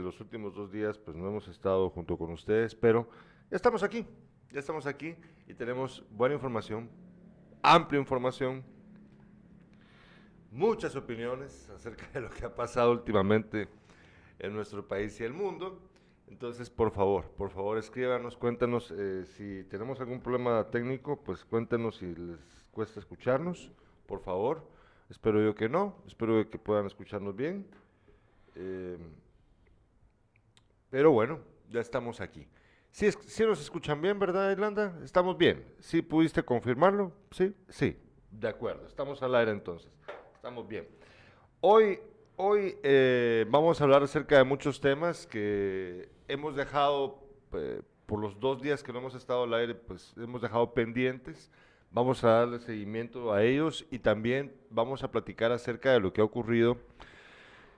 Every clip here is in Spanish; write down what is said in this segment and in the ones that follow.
los últimos dos días pues no hemos estado junto con ustedes, pero ya estamos aquí, ya estamos aquí y tenemos buena información, amplia información, muchas opiniones acerca de lo que ha pasado últimamente en nuestro país y el mundo. Entonces, por favor, por favor, escríbanos, cuéntanos eh, si tenemos algún problema técnico, pues cuéntenos si les cuesta escucharnos, por favor. Espero yo que no, espero que puedan escucharnos bien. Eh, pero bueno, ya estamos aquí. Si, si nos escuchan bien, ¿verdad, Irlanda? Estamos bien. ¿Sí pudiste confirmarlo? Sí, sí. De acuerdo, estamos al aire entonces. Estamos bien. Hoy, hoy eh, vamos a hablar acerca de muchos temas que hemos dejado, eh, por los dos días que no hemos estado al aire, pues hemos dejado pendientes. Vamos a darle seguimiento a ellos y también vamos a platicar acerca de lo que ha ocurrido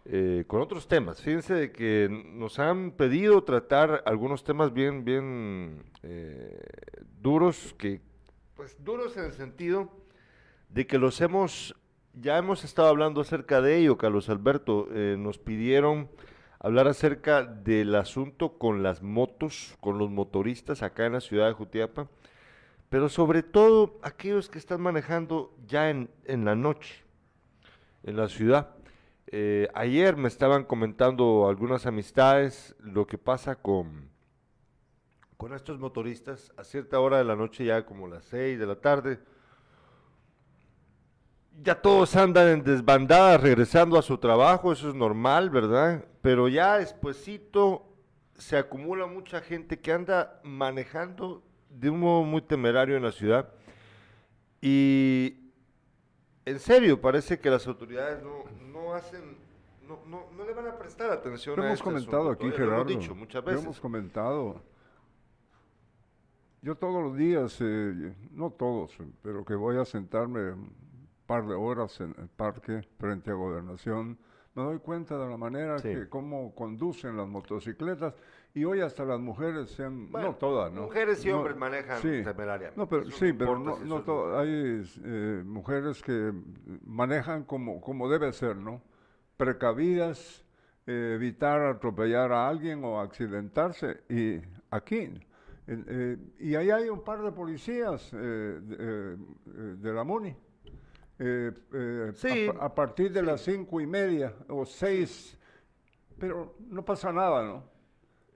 eh, con otros temas. Fíjense que nos han pedido tratar algunos temas bien, bien eh, duros, que, pues duros en el sentido de que los hemos, ya hemos estado hablando acerca de ello, Carlos Alberto, nos pidieron hablar acerca del asunto con las motos, con los motoristas acá en la ciudad de Jutiapa, pero sobre todo aquellos que están manejando ya en, la noche, en la ciudad. Eh, ayer me estaban comentando algunas amistades lo que pasa con, con estos motoristas a cierta hora de la noche, ya como las 6 de la tarde, ya todos andan en desbandada regresando a su trabajo, eso es normal, ¿verdad? Pero ya despuesito se acumula mucha gente que anda manejando de un modo muy temerario en la ciudad. Y en serio, parece que las autoridades no, hacen, no, no, le van a prestar atención lo a hemos este comentado aquí, Gerardo. Lo hemos dicho muchas veces. Lo hemos comentado. Yo todos los días, eh, no todos, pero que voy a sentarme par de horas en el parque frente a Gobernación, me doy cuenta de la manera que cómo conducen las motocicletas y hoy hasta las mujeres sean, no todas, ¿no? Mujeres y hombres manejan sí, temerariamente. No, pero, sí, pero no, no todas. Hay eh, mujeres que manejan como, como debe ser, ¿no? Precavidas, eh, evitar atropellar a alguien o accidentarse. Y aquí, eh, y ahí hay un par de policías de, de la MUNI eh, eh, a, partir de las cinco y media o seis, pero no pasa nada, ¿no?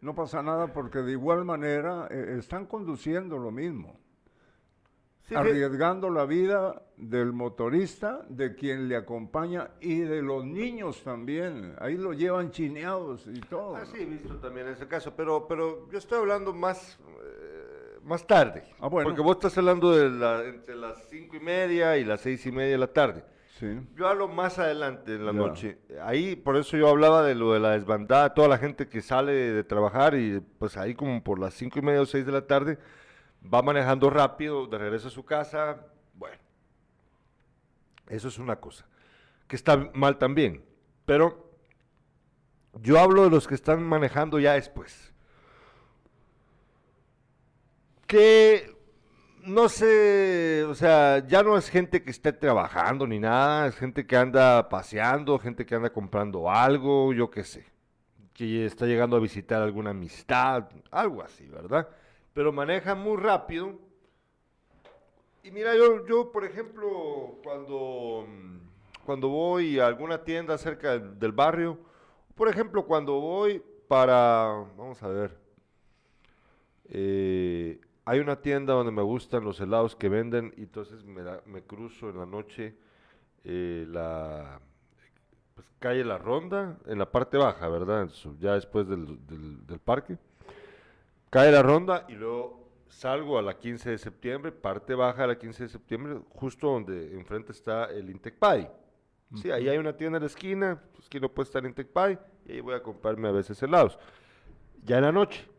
No pasa nada porque de igual manera eh, están conduciendo lo mismo, arriesgando la vida del motorista, de quien le acompaña y de los niños también. Ahí lo llevan chineados y todo. Ah, sí, he visto también ese caso, pero, pero yo estoy hablando más más tarde. Ah, bueno. Porque vos estás hablando de la, entre las cinco y media y las seis y media de la tarde. Sí. Yo hablo más adelante en la noche. Ahí, por eso yo hablaba de lo de la desbandada, toda la gente que sale de trabajar y pues ahí como por las cinco y media o seis de la tarde va manejando rápido de regreso a su casa. Bueno, eso es una cosa que está mal también. Pero yo hablo de los que están manejando ya después que no sé, o sea, ya no es gente que esté trabajando ni nada, es gente que anda paseando, gente que anda comprando algo, yo qué sé, que está llegando a visitar alguna amistad, algo así, ¿verdad? Pero maneja muy rápido. Y mira, yo, yo por ejemplo, cuando, cuando voy a alguna tienda cerca del, barrio, por ejemplo, cuando voy para, vamos a ver, eh, hay una tienda donde me gustan los helados que venden y entonces me, cruzo en la noche eh, la pues, calle La Ronda, en la parte baja, ¿verdad? Ya después del, parque. Calle La Ronda y luego salgo a la 15 de septiembre, parte baja a la 15 de septiembre, justo donde enfrente está el Intec Sí, ahí hay una tienda en la esquina, pues que no puede estar Intec y ahí voy a comprarme a veces helados. Ya en la noche.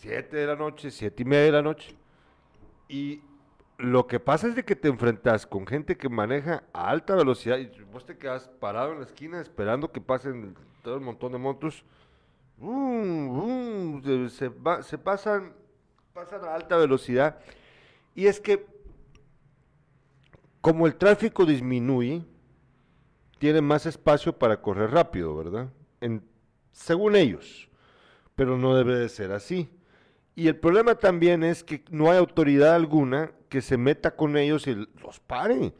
7 de la noche, siete y media de la noche. Y lo que pasa es de que te enfrentas con gente que maneja a alta velocidad y vos te quedas parado en la esquina esperando que pasen todo el montón de motos. se, se pasan, pasan a alta velocidad. Y es que como el tráfico disminuye, tiene más espacio para correr rápido, ¿verdad? En según ellos, pero no debe de ser así. Y el problema también es que no hay autoridad alguna que se meta con ellos y los pare.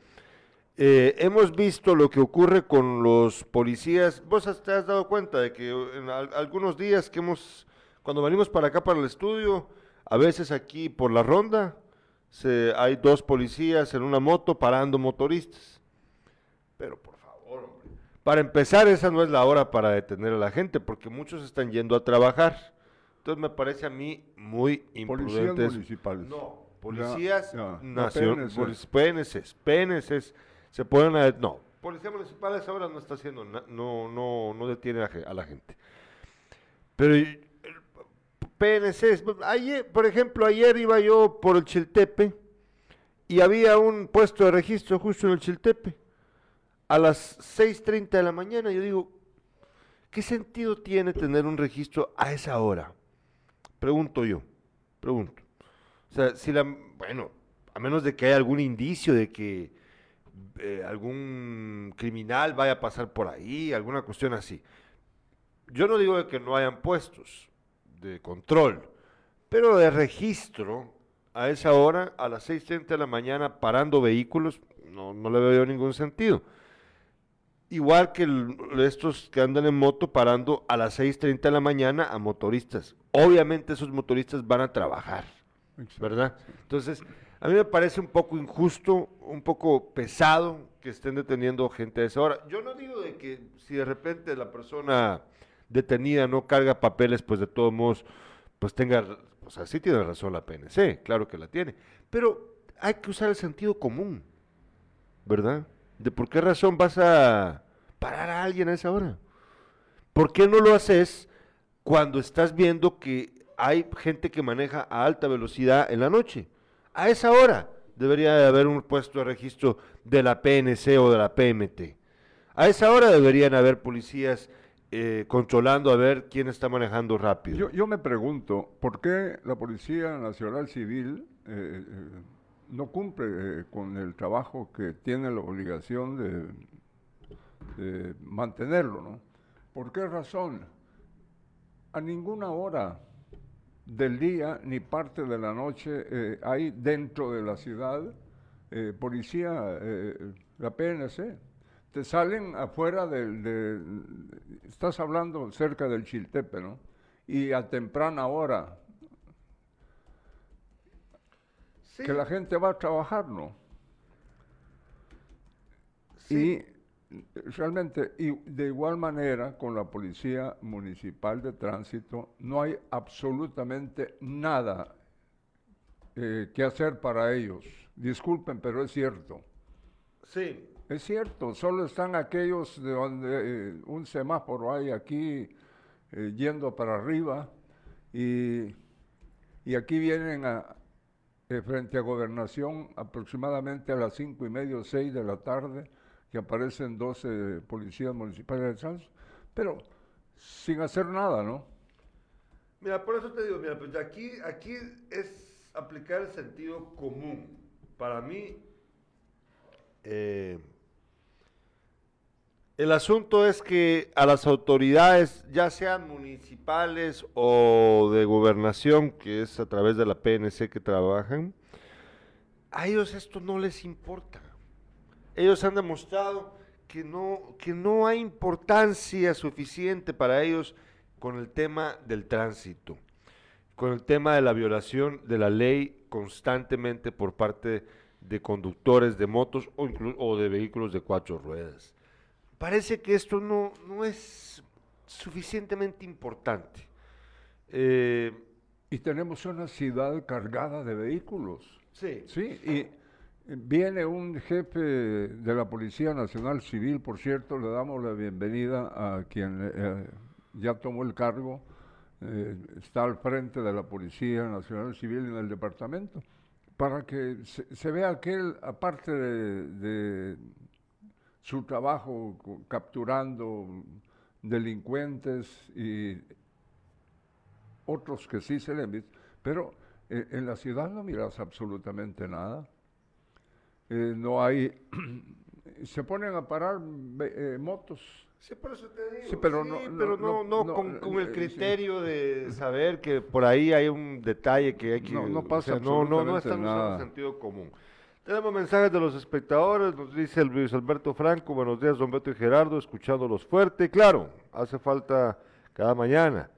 Eh, hemos visto lo que ocurre con los policías. Vos te has dado cuenta de que en algunos días que hemos, cuando venimos para acá para el estudio, a veces aquí por la ronda, se, hay dos policías en una moto parando motoristas. Pero por favor, hombre. Para empezar, esa no es la hora para detener a la gente, porque muchos están yendo a trabajar. Entonces me parece a mí muy imprudente. Policías municipales. No, policías nacionales, PNCs, PNCs se pueden no, policía municipal ahora no está haciendo no no no detiene a, la gente. Pero PNC, ayer, por ejemplo, ayer iba yo por el Chiltepe y había un puesto de registro justo en el Chiltepe. A las 6.30 de la mañana yo digo, ¿qué sentido tiene tener un registro a esa hora? Pregunto yo, pregunto. O sea, si la, bueno, a menos de que haya algún indicio de que eh, algún criminal vaya a pasar por ahí, alguna cuestión así. Yo no digo que no hayan puestos de control, pero de registro a esa hora, a las 6.30 de la mañana, parando vehículos, no, no le veo ningún sentido. Igual que estos que andan en moto parando a las 6.30 de la mañana a motoristas. Obviamente esos motoristas van a trabajar, ¿verdad? Entonces, a mí me parece un poco injusto, un poco pesado que estén deteniendo gente a esa hora. Yo no digo de que si de repente la persona detenida no carga papeles, pues de todos modos, pues tenga, o sea, sí tiene razón la PNC, claro que la tiene, pero hay que usar el sentido común, ¿verdad? De por qué razón vas a parar a alguien a esa hora. ¿Por qué no lo haces cuando estás viendo que hay gente que maneja a alta velocidad en la noche? A esa hora debería de haber un puesto de registro de la PNC o de la PMT. A esa hora deberían haber policías eh, controlando a ver quién está manejando rápido. Yo, me pregunto, ¿por qué la Policía Nacional Civil eh, eh, no cumple con el trabajo que tiene la obligación de, mantenerlo? ¿no? ¿Por qué razón? A ninguna hora del día ni parte de la noche eh, hay dentro de la ciudad eh, policía, eh, la PNC. Te salen afuera del, de, estás hablando cerca del Chiltepe, ¿no? Y a temprana hora, que la gente va a trabajar, ¿no? Sí realmente, y de igual manera, con la Policía Municipal de Tránsito, no hay absolutamente nada eh, que hacer para ellos. Disculpen, pero es cierto. Sí. Es cierto, solo están aquellos de donde eh, un semáforo hay aquí eh, yendo para arriba y, y aquí vienen a, frente a gobernación aproximadamente a las cinco y media o seis de la tarde que aparecen 12 policías municipales de tránsito, pero sin hacer nada, ¿no? Mira, por eso te digo, mira, pues aquí, aquí es aplicar el sentido común. Para mí, eh, el asunto es que a las autoridades, ya sean municipales o de gobernación, que es a través de la PNC que trabajan, a ellos esto no les importa ellos han demostrado que no, que no hay importancia suficiente para ellos con el tema del tránsito, con el tema de la violación de la ley constantemente por parte de conductores de motos o, o de vehículos de cuatro ruedas. Parece que esto no, no es suficientemente importante. Eh, y tenemos una ciudad cargada de vehículos. Sí. Sí, y Viene un jefe de la Policía Nacional Civil, por cierto, le damos la bienvenida a quien eh, ya tomó el cargo, eh, está al frente de la Policía Nacional Civil en el departamento, para que se, vea que él, aparte de, su trabajo capturando delincuentes y otros que sí se le pero eh, en la ciudad no miras absolutamente nada. Eh, no hay, se ponen a parar eh, motos Sí, por eso te digo. Sí, pero no, pero no, no, con, el criterio de saber que por ahí hay un detalle que hay que... No, no pasa No, no, no estamos en sentido común. Tenemos mensajes de los espectadores, nos dice el Luis Alberto Franco, buenos días, don Beto y Gerardo, escuchándolos fuerte. Claro, hace falta cada mañana.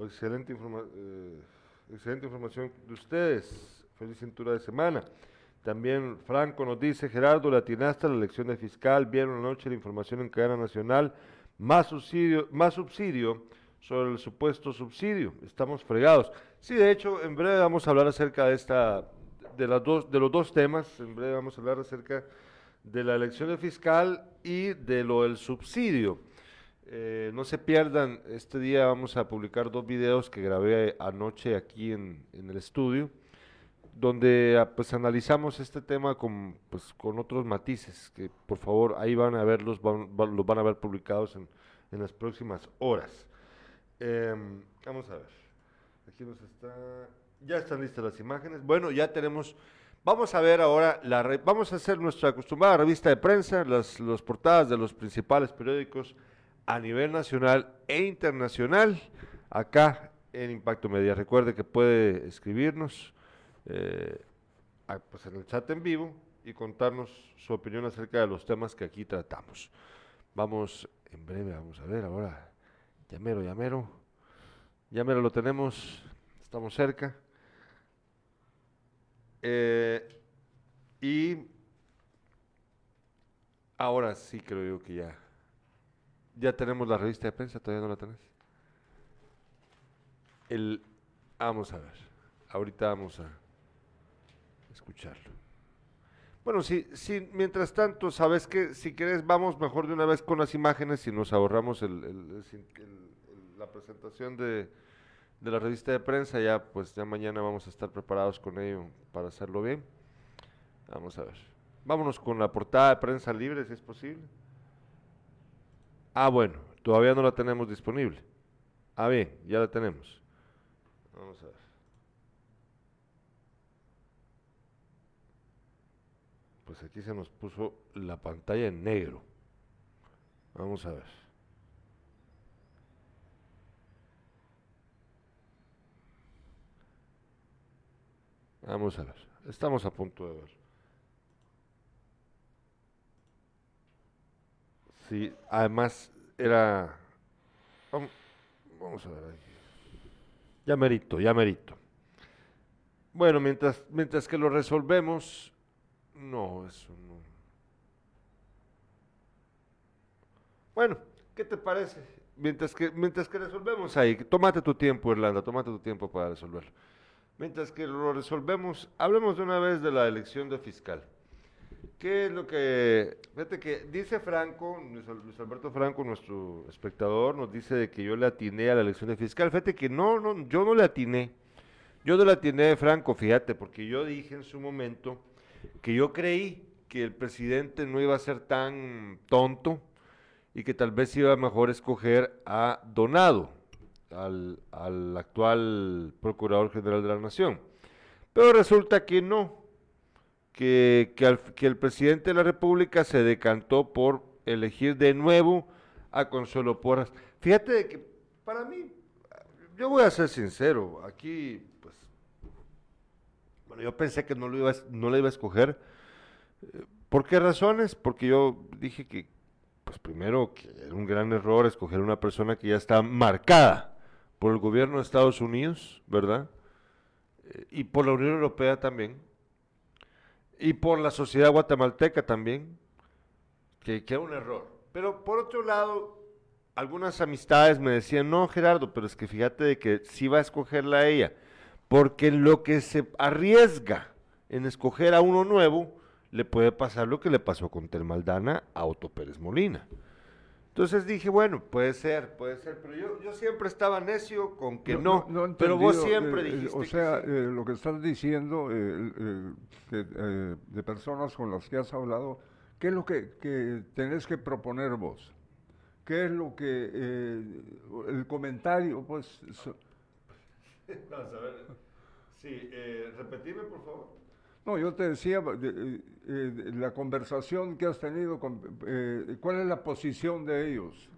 Excelente, eh, información de ustedes. Feliz cintura de semana. También Franco nos dice, Gerardo, le atinaste la elección de fiscal, vieron anoche la información en cadena nacional, más subsidio, más subsidio sobre el supuesto subsidio. Estamos fregados. Sí, de hecho, en breve vamos a hablar acerca de esta, de los dos temas. En breve vamos a hablar acerca de la elección de fiscal y de lo del subsidio. Eh, no se pierdan, este día vamos a publicar dos videos que grabé anoche aquí en, en el estudio donde ah, pues analizamos este tema con, pues, con otros matices, que por favor ahí van a verlos, van, los van a ver publicados en, en las próximas horas. Em, vamos a ver, aquí nos está, ya están listas las imágenes, bueno, ya tenemos, vamos a ver ahora, la vamos a hacer nuestra acostumbrada revista de prensa, las, las portadas de los principales periódicos a nivel nacional e internacional, acá en Impacto Media. Recuerde que puede escribirnos eh, pues en el chat en vivo y contarnos su opinión acerca de los temas que aquí tratamos. Vamos, en breve, vamos a ver ahora. Llamero, llamero. Llamero lo tenemos, estamos cerca. Eh, y ahora sí creo yo que ya. Ya tenemos la revista de prensa, todavía no la tenés. El, vamos a ver. Ahorita vamos a escucharlo. Bueno, si, si mientras tanto, sabes que si quieres vamos mejor de una vez con las imágenes y nos ahorramos el, la presentación de, de, la revista de prensa, ya pues ya mañana vamos a estar preparados con ello para hacerlo bien. Vamos a ver. Vámonos con la portada de prensa libre, si es posible. Ah, bueno, todavía no la tenemos disponible. Ah, bien, ya la tenemos. Vamos a ver. pues aquí se nos puso la pantalla en negro. Vamos a ver. Vamos a ver. Estamos a punto de ver. Sí, además era... Vamos a ver ahí. Ya merito, ya merito. Bueno, mientras, mientras que lo resolvemos, no, eso no. Bueno, ¿qué te parece? Mientras que, mientras que resolvemos ahí, tómate tu tiempo, Irlanda, tómate tu tiempo para resolverlo. Mientras que lo resolvemos, hablemos de una vez de la elección de fiscal. ¿Qué es lo que, fíjate que dice Franco, Luis Alberto Franco, nuestro espectador, nos dice de que yo le atiné a la elección de fiscal. Fíjate que no, no, yo no le atiné. Yo no le atiné, Franco, fíjate, porque yo dije en su momento que yo creí que el presidente no iba a ser tan tonto y que tal vez iba mejor escoger a Donado, al, actual Procurador General de la Nación. Pero resulta que no, que, que, el presidente de la República se decantó por elegir de nuevo a Consuelo Porras. Fíjate que para mí, yo voy a ser sincero, aquí yo pensé que no, lo iba, no la iba a escoger. ¿Por qué razones? Porque yo dije que, pues primero, que era un gran error escoger una persona que ya está marcada por el gobierno de Estados Unidos, ¿verdad? Eh, y por la Unión Europea también. Y por la sociedad guatemalteca también, que, que era un error. Pero por otro lado, algunas amistades me decían, no, Gerardo, pero es que fíjate de que sí va a escogerla a ella porque lo que se arriesga en escoger a uno nuevo, le puede pasar lo que le pasó con Telmaldana a Otto Pérez Molina. Entonces dije, bueno, puede ser, puede ser, pero yo, yo siempre estaba necio con que no, pero vos siempre eh, eh, dijiste O sea, eh, lo que estás diciendo de personas con las que has hablado, ¿qué es lo que, que tenés que proponer vos? ¿Qué es lo que el comentario, pues... Vamos a ver. Sí, eh, repetime por favor. No, yo te decía, eh, eh, la conversación que has tenido, con, eh, ¿cuál es la posición de ellos?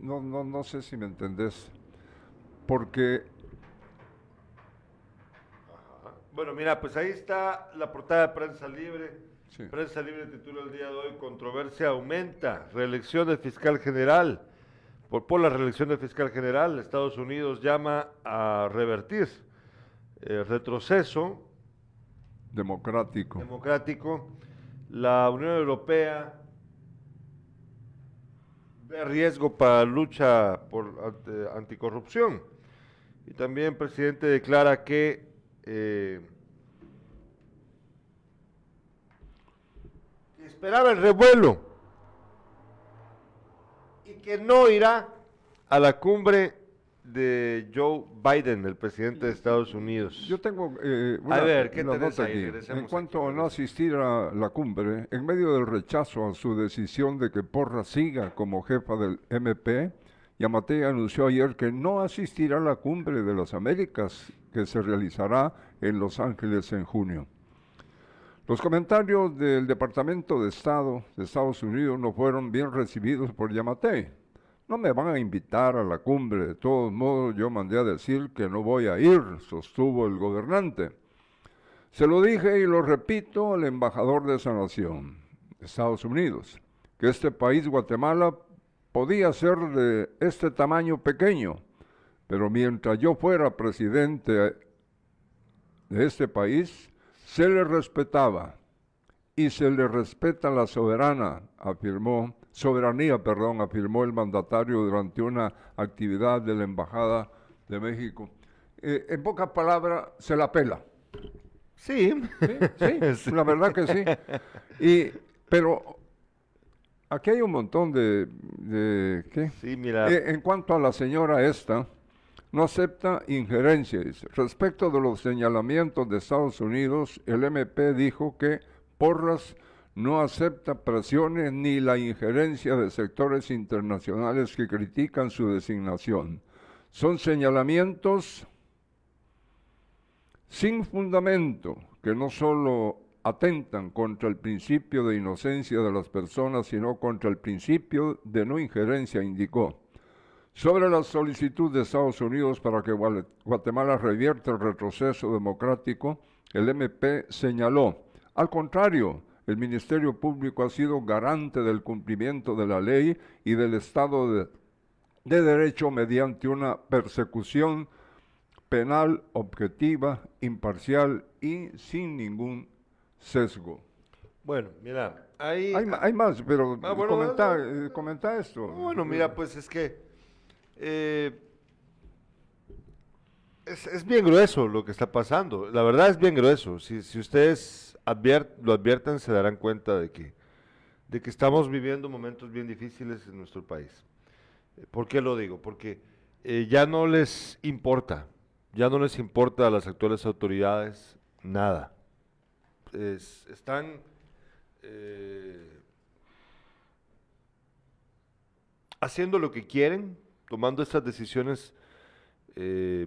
No, no, no sé si me entendés. Porque... Bueno, mira, pues ahí está la portada de Prensa Libre. Prensa Libre titula el día de hoy, controversia aumenta, reelección del fiscal general. Por, por la reelección del fiscal general, Estados Unidos llama a revertir el retroceso democrático. democrático. La Unión Europea ve riesgo para lucha por anticorrupción. Y también el presidente declara que eh, esperaba el revuelo y que no irá a la cumbre de Joe Biden, el presidente de Estados Unidos. Yo tengo eh, una, a ver, ¿qué nota aquí. En cuanto a no asistir a la cumbre, en medio del rechazo a su decisión de que Porra siga como jefa del MP, Yamate anunció ayer que no asistirá a la cumbre de las Américas que se realizará en Los Ángeles en junio. Los comentarios del Departamento de Estado de Estados Unidos no fueron bien recibidos por Yamate no me van a invitar a la cumbre, de todos modos yo mandé a decir que no voy a ir, sostuvo el gobernante. Se lo dije y lo repito al embajador de esa nación, Estados Unidos, que este país, Guatemala, podía ser de este tamaño pequeño, pero mientras yo fuera presidente de este país, se le respetaba y se le respeta la soberana, afirmó soberanía, perdón, afirmó el mandatario durante una actividad de la Embajada de México. Eh, en pocas palabras, se la pela. Sí. sí, la verdad que sí. Y, pero aquí hay un montón de... de ¿qué? Sí, mira. Eh, en cuanto a la señora esta, no acepta injerencias. Respecto de los señalamientos de Estados Unidos, el MP dijo que Porras no acepta presiones ni la injerencia de sectores internacionales que critican su designación. Son señalamientos sin fundamento que no solo atentan contra el principio de inocencia de las personas, sino contra el principio de no injerencia, indicó. Sobre la solicitud de Estados Unidos para que Guatemala revierta el retroceso democrático, el MP señaló, al contrario, el Ministerio Público ha sido garante del cumplimiento de la ley y del Estado de, Derecho mediante una persecución penal objetiva, imparcial y sin ningún sesgo. Bueno, mira, hay, hay, más, pero ah, eh, comenta, esto. Bueno, mira, pues es que eh, es, bien grueso lo que está pasando. La verdad es bien grueso. Si, si ustedes lo advierten, se darán cuenta de que, de que estamos viviendo momentos bien difíciles en nuestro país. ¿Por qué lo digo? Porque eh, ya no les importa, ya no les importa a las actuales autoridades nada. están eh, haciendo lo que quieren, tomando estas decisiones eh,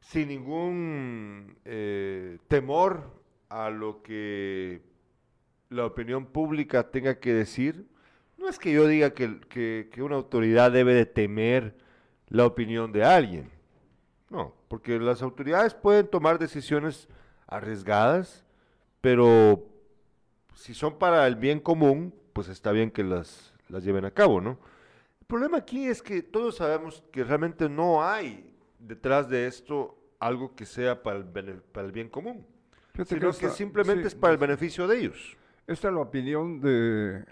sin ningún temor a lo que la opinión pública tenga que decir. No es que yo diga que, una autoridad debe de temer la opinión de alguien. No, porque las autoridades pueden tomar decisiones arriesgadas, pero si son para el bien común, pues está bien que las, las lleven a cabo, ¿no? El problema aquí es que todos sabemos que realmente no hay detrás de esto algo que sea para el bien común sino que, simplemente es para el beneficio de ellos. Esta es la opinión de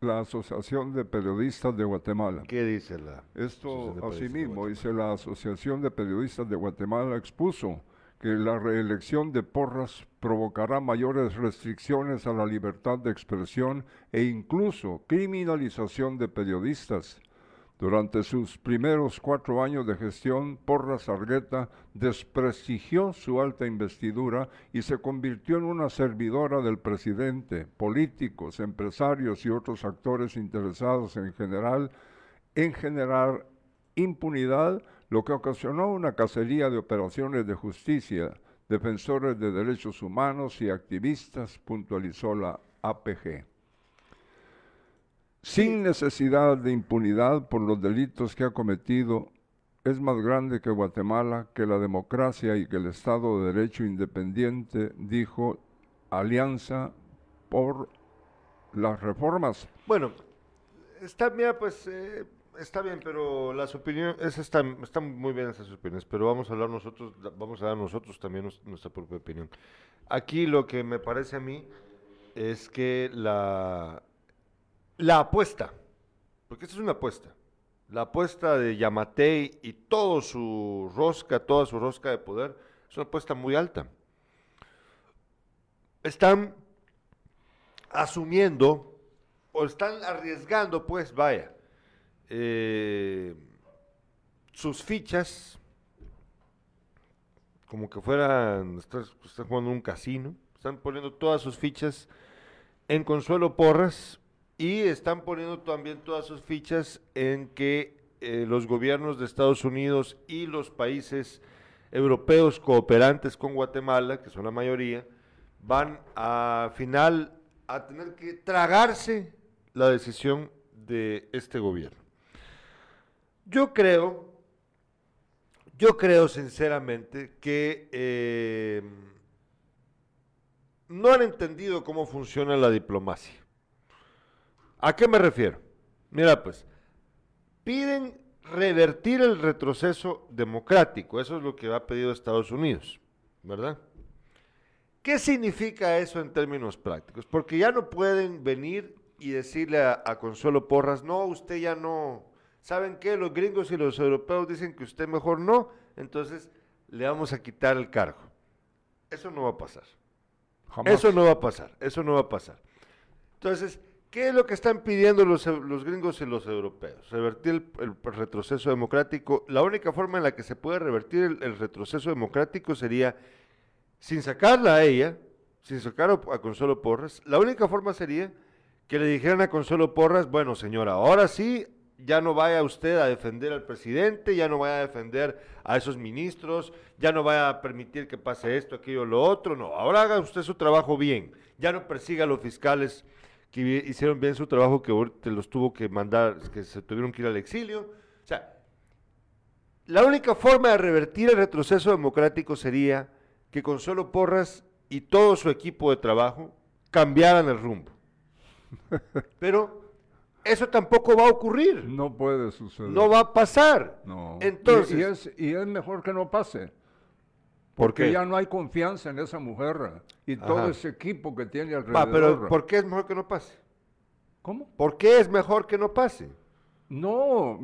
la Asociación de Periodistas de Guatemala. ¿Qué dice la? Esto asimismo, dice la Asociación de Periodistas de Guatemala expuso que la reelección de Porras provocará mayores restricciones a la libertad de expresión e incluso criminalización de periodistas. Durante sus primeros cuatro años de gestión, Porras Argueta desprestigió su alta investidura y se convirtió en una servidora del presidente, políticos, empresarios y otros actores interesados en general en generar impunidad, lo que ocasionó una cacería de operaciones de justicia, defensores de derechos humanos y activistas, puntualizó la APG. Sin necesidad de impunidad por los delitos que ha cometido, es más grande que Guatemala, que la democracia y que el Estado de Derecho independiente, dijo Alianza por las reformas. Bueno, está, mira, pues eh, está bien, pero las opiniones, están, están muy bien esas opiniones, pero vamos a hablar nosotros, vamos a dar nosotros también nuestra propia opinión. Aquí lo que me parece a mí es que la, la apuesta, porque esta es una apuesta, la apuesta de Yamatei y todo su rosca, toda su rosca de poder, es una apuesta muy alta. Están asumiendo o están arriesgando, pues vaya, eh, sus fichas, como que fueran, están, jugando un casino, están poniendo todas sus fichas en Consuelo Porras y están poniendo también todas sus fichas en que eh, los gobiernos de Estados Unidos y los países europeos cooperantes con Guatemala, que son la mayoría, van a final a tener que tragarse la decisión de este gobierno. Yo creo, yo creo sinceramente que eh, no han entendido cómo funciona la diplomacia. ¿A qué me refiero? Mira, pues, piden revertir el retroceso democrático. Eso es lo que ha pedido Estados Unidos, ¿verdad? ¿Qué significa eso en términos prácticos? Porque ya no pueden venir y decirle a, Consuelo Porras, no, usted ya no, ¿saben qué? Los gringos y los europeos dicen que usted mejor no, entonces le vamos a quitar el cargo. Eso no va a pasar. Eso no va a pasar, eso no va a pasar. Entonces, ¿qué es lo que están pidiendo los, los gringos y los europeos? Revertir el, retroceso democrático. La única forma en la que se puede revertir el retroceso democrático sería sin sacarla a ella, sin sacar a Consuelo Porras, la única forma sería que le dijeran a Consuelo Porras, bueno señora, ahora sí, ya no vaya usted a defender al presidente, ya no vaya a defender a esos ministros, ya no vaya a permitir que pase esto, aquello, lo otro, no, ahora haga usted su trabajo bien, ya no persiga a los fiscales que hicieron bien su trabajo, que los tuvo que mandar, que se tuvieron que ir al exilio. O sea, la única forma de revertir el retroceso democrático sería que Consuelo Porras y todo su equipo de trabajo cambiaran el rumbo. Pero eso tampoco va a ocurrir. No puede suceder. No va a pasar. No. Entonces, y, es, mejor que no pase. Porque ya no hay confianza en esa mujer y todo ese equipo que tiene alrededor. pero ¿por qué es mejor que no pase? ¿Cómo? ¿Por qué es mejor que no pase? No,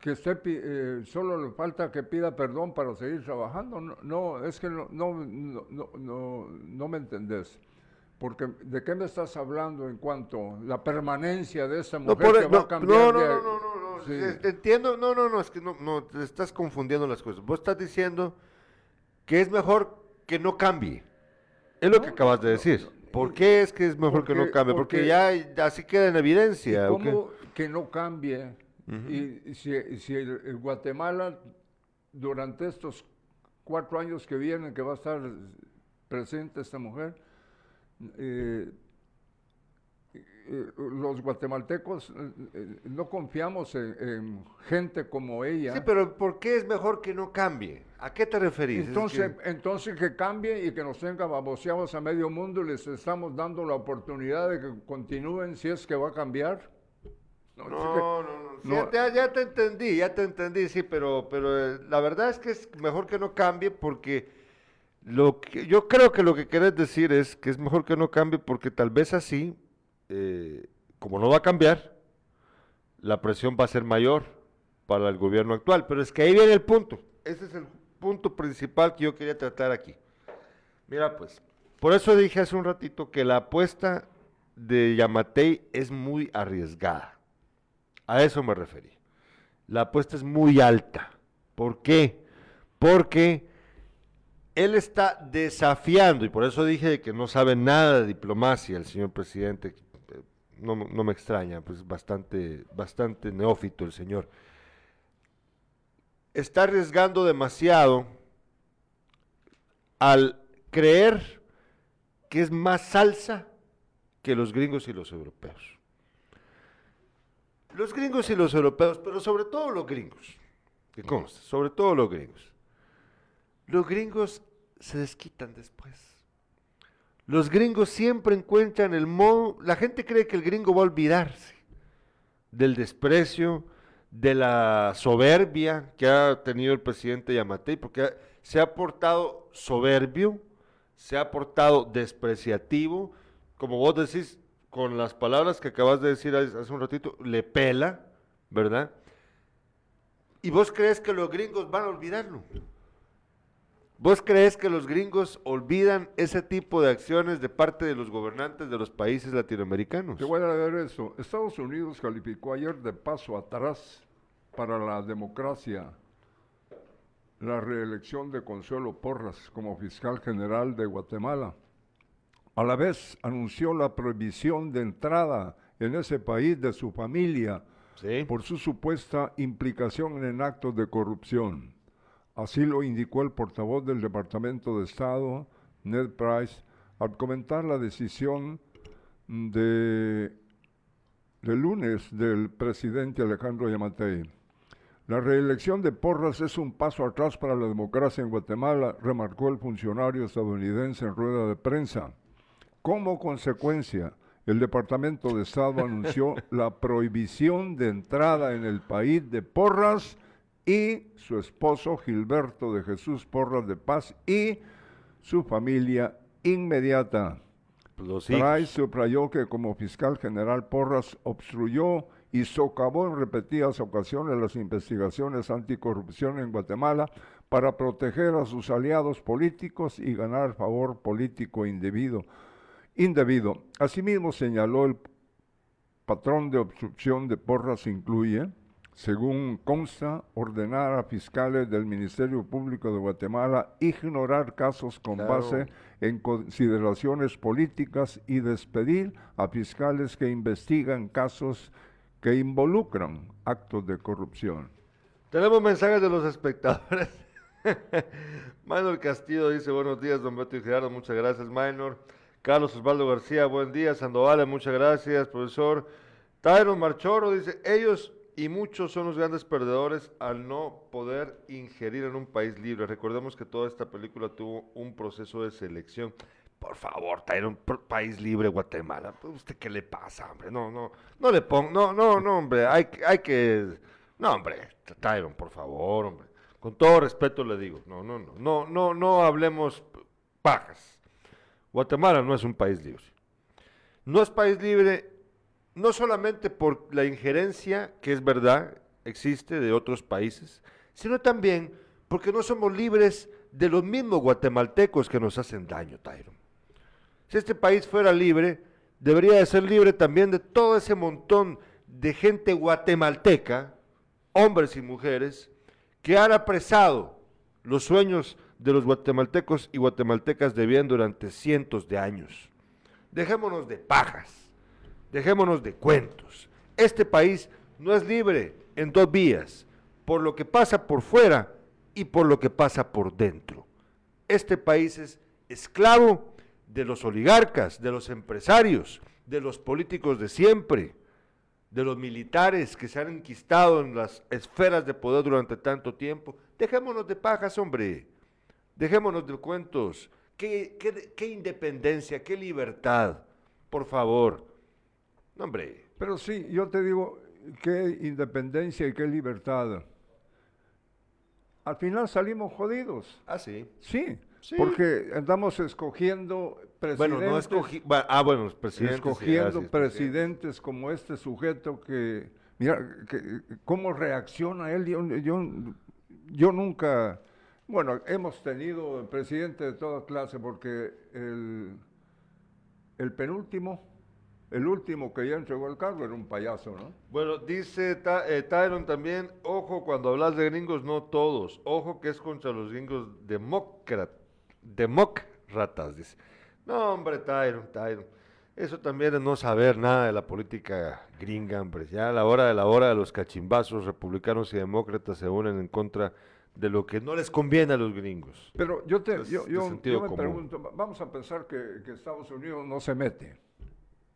que esté, eh, solo le falta que pida perdón para seguir trabajando. No, es que no, no, no, no, me entendés. Porque, ¿de qué me estás hablando en cuanto a la permanencia de esa mujer que va a cambiar? No, no, no, no, no, entiendo, no, no, no, es que no, no, te estás confundiendo las cosas. Vos estás diciendo que es mejor que no cambie. Es lo que acabas de decir. ¿Por qué es que es mejor que no cambie? Porque, ya así queda en evidencia. ¿Cómo que no cambie? Y si, si el, Guatemala, durante estos cuatro años que vienen, que va a estar presente esta mujer, eh, eh, los guatemaltecos eh, no confiamos en, gente como ella. Sí, pero ¿por qué es mejor que no cambie? ¿A qué te referís? Entonces, que... entonces que cambie y que nos tenga baboseados a medio mundo y les estamos dando la oportunidad de que continúen si es que va a cambiar. No, no, no. Ya, te entendí, ya te entendí, sí, pero, pero eh, la verdad es que es mejor que no cambie porque lo que, yo creo que lo que quieres decir es que es mejor que no cambie porque tal vez así, eh, como no va a cambiar, la presión va a ser mayor para el gobierno actual. Pero es que ahí viene el punto. Ese es el punto principal que yo quería tratar aquí. Mira, pues, por eso dije hace un ratito que la apuesta de Yamatei es muy arriesgada. A eso me referí. La apuesta es muy alta. ¿Por qué? Porque él está desafiando, y por eso dije que no sabe nada de diplomacia el señor presidente. No, no me extraña, pues bastante, bastante neófito el señor. Está arriesgando demasiado al creer que es más salsa que los gringos y los europeos. Los gringos y los europeos, pero sobre todo los gringos, que consta, sobre todo los gringos. Los gringos se desquitan después. Los gringos siempre encuentran el modo, la gente cree que el gringo va a olvidarse del desprecio, de la soberbia que ha tenido el presidente Yamatei, porque se ha portado soberbio, se ha portado despreciativo, como vos decís, con las palabras que acabas de decir hace un ratito, le pela, ¿verdad? ¿Y vos crees que los gringos van a olvidarlo? ¿Vos crees que los gringos olvidan ese tipo de acciones de parte de los gobernantes de los países latinoamericanos? Te voy a ver eso. Estados Unidos calificó ayer de paso atrás para la democracia la reelección de Consuelo Porras como fiscal general de Guatemala. A la vez anunció la prohibición de entrada en ese país de su familia por su supuesta implicación en actos de corrupción. Así lo indicó el portavoz del Departamento de Estado, Ned Price, al comentar la decisión de, de lunes del presidente Alejandro Yamatei. La reelección de Porras es un paso atrás para la democracia en Guatemala, remarcó el funcionario estadounidense en rueda de prensa. Como consecuencia, el Departamento de Estado anunció la prohibición de entrada en el país de Porras y su esposo Gilberto de Jesús Porras de Paz y su familia inmediata. Price subrayó que como fiscal general Porras obstruyó y socavó en repetidas ocasiones las investigaciones anticorrupción en Guatemala para proteger a sus aliados políticos y ganar favor político indebido. indebido. Asimismo señaló el patrón de obstrucción de Porras incluye según consta, ordenar a fiscales del Ministerio Público de Guatemala ignorar casos con base en consideraciones políticas y despedir a fiscales que investigan casos que involucran actos de corrupción. Tenemos mensajes de los espectadores. Maynor Castillo dice, buenos días, don Beto y Gerardo, muchas gracias, Maynor. Carlos Osvaldo García, buen día. Sandoval, muchas gracias, profesor. Tyron Marchoro dice, ellos y muchos son los grandes perdedores al no poder ingerir en un país libre. Recordemos que toda esta película tuvo un proceso de selección. Por favor, Tyron, país libre Guatemala. Pues, ¿Usted qué le pasa, hombre? No, no, no le pongo, no, no, no, hombre, hay, hay que, no, hombre, Tyron, por favor, hombre. Con todo respeto le digo, no, no, no, no, no, no hablemos pajas. Guatemala no es un país libre. No es país libre no solamente por la injerencia, que es verdad, existe de otros países, sino también porque no somos libres de los mismos guatemaltecos que nos hacen daño, Tyron. Si este país fuera libre, debería de ser libre también de todo ese montón de gente guatemalteca, hombres y mujeres, que han apresado los sueños de los guatemaltecos y guatemaltecas de bien durante cientos de años. Dejémonos de pajas. Dejémonos de cuentos. Este país no es libre en dos vías, por lo que pasa por fuera y por lo que pasa por dentro. Este país es esclavo de los oligarcas, de los empresarios, de los políticos de siempre, de los militares que se han enquistado en las esferas de poder durante tanto tiempo. Dejémonos de pajas, hombre. Dejémonos de cuentos. ¿Qué, qué independencia? ¿Qué libertad? Por favor hombre. Pero sí, yo te digo, qué independencia y qué libertad. Al final salimos jodidos. Ah, sí. Sí. Porque andamos escogiendo presidentes. Bueno, no escogí. Ah, bueno, presidentes. Escogiendo presidentes como este sujeto que. Mira, cómo reacciona él. Yo, yo, yo, nunca. Bueno, hemos tenido presidente de toda clase porque el, el penúltimo el último que ya entregó el cargo era un payaso, ¿no? Bueno, dice eh, Tyron también, ojo cuando hablas de gringos, no todos, ojo que es contra los gringos demócratas, demócratas, dice. No, hombre, Tyron, Tyron. Eso también es no saber nada de la política gringa, hombre. Ya a la hora de la hora de los cachimbazos republicanos y demócratas se unen en contra de lo que no les conviene a los gringos. Pero yo, te, yo, me pregunto, vamos a pensar que, Estados Unidos no se mete.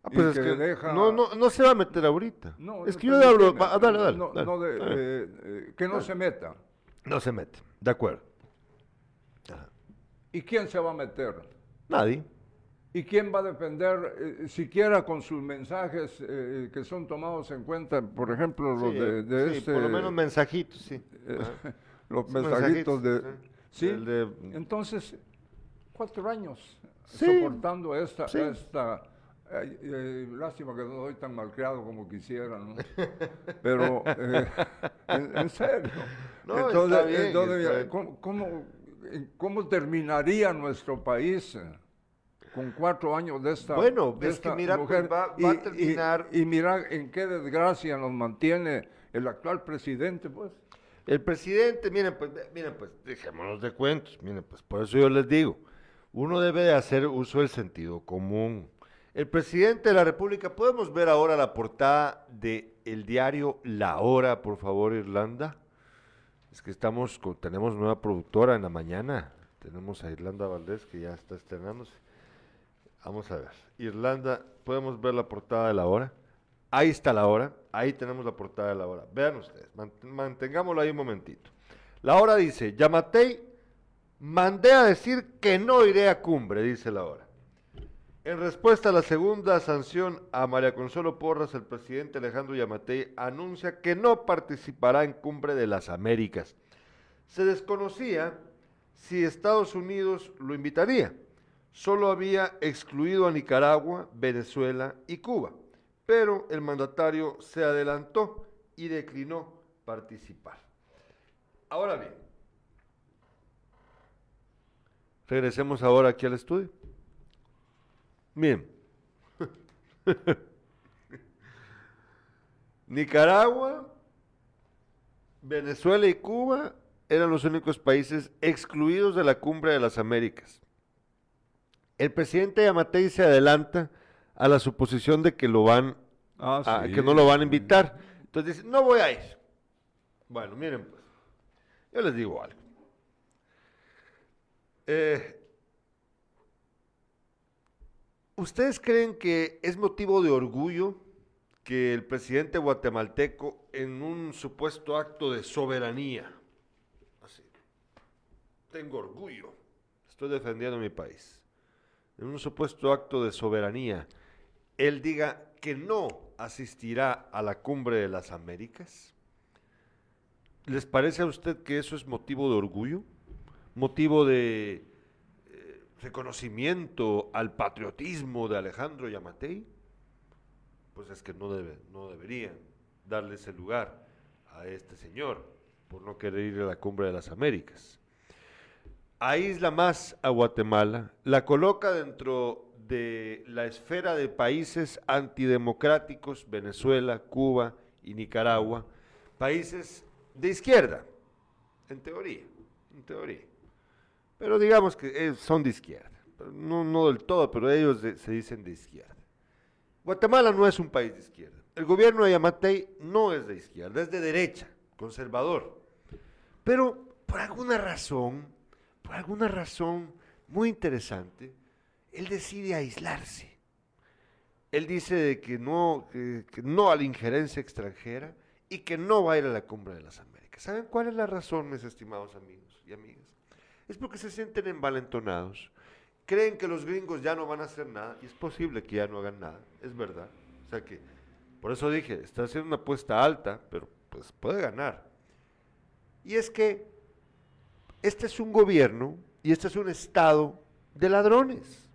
Ah, pues no, no, no se va a meter ahorita. No, es que yo hablo, dale, dale. Eh, eh, que no se meta. No se mete, de acuerdo. ¿Y quién se va a meter? Nadie. ¿Y quién va a defender, eh, siquiera con sus mensajes eh, que son tomados en cuenta, por ejemplo, los de, de sí, por lo menos mensajitos, sí. Eh, los mensajitos, de... Sí, entonces, cuatro años soportando esta... esta lástima que no soy tan malcriado como quisiera, ¿no? Pero, en, serio. No, entonces, entonces ¿cómo, cómo terminaría nuestro país? con cuatro años de esta, bueno, es que mira, pues, mujer. va, a terminar. Y, mira en qué desgracia nos mantiene el actual presidente, pues. El presidente, miren, pues, miren, pues, dejémonos de cuentos, miren, pues, por eso yo les digo, uno debe de hacer uso del sentido común. El presidente de la República, podemos ver ahora la portada de el diario La Hora, por favor, Irlanda. Es que estamos, tenemos nueva productora en la mañana. Tenemos a Irlanda Valdés que ya está estrenándose. Vamos a ver. Irlanda, podemos ver la portada de la hora. Ahí está la hora. Ahí tenemos la portada de la hora. Vean ustedes. mantengámoslo ahí un momentito. La hora dice, Yamatei, mandé a decir que no iré a cumbre, dice la hora. En respuesta a la segunda sanción a María Consuelo Porras, el presidente Alejandro Yamatei anuncia que no participará en cumbre de las Américas. Se desconocía si Estados Unidos lo invitaría solo había excluido a Nicaragua, Venezuela y Cuba, pero el mandatario se adelantó y declinó participar. Ahora bien, regresemos ahora aquí al estudio. Bien. Nicaragua, Venezuela y Cuba eran los únicos países excluidos de la cumbre de las Américas. El presidente Yamatei se adelanta a la suposición de que lo van ah, que no lo van a invitar. Entonces dice, no voy a ir. Bueno, miren pues, yo les digo algo. Eh, ¿Ustedes creen que es motivo de orgullo que el presidente guatemalteco en un supuesto acto de soberanía, así, tengo orgullo, estoy defendiendo mi país, en un supuesto acto de soberanía, él diga que no asistirá a la cumbre de las Américas? ¿Les parece a usted que eso es motivo de orgullo? ¿Motivo de reconocimiento al patriotismo de Alejandro Yamatei? Pues es que no, debe, no deberían darle ese lugar a este señor por no querer ir a la cumbre de las Américas aísla más a Guatemala, la coloca dentro de la esfera de países antidemocráticos, Venezuela, Cuba y Nicaragua, países de izquierda, en teoría, en teoría. Pero digamos que son de izquierda, no, no del todo, pero ellos se dicen de izquierda. Guatemala no es un país de izquierda. El gobierno de Yamatei no es de izquierda, es de derecha, conservador. Pero por alguna razón, por alguna razón muy interesante, él decide aislarse. Él dice que no, no a la injerencia extranjera y que no va a ir a la cumbre de las Américas. ¿Saben cuál es la razón, mis estimados amigos y amigas? Es porque se sienten envalentonados, creen que los gringos ya no van a hacer nada, y es posible que ya no hagan nada, es verdad. O sea que, por eso dije, está haciendo una apuesta alta, pero pues puede ganar. Y es que este es un gobierno y este es un estado de ladrones,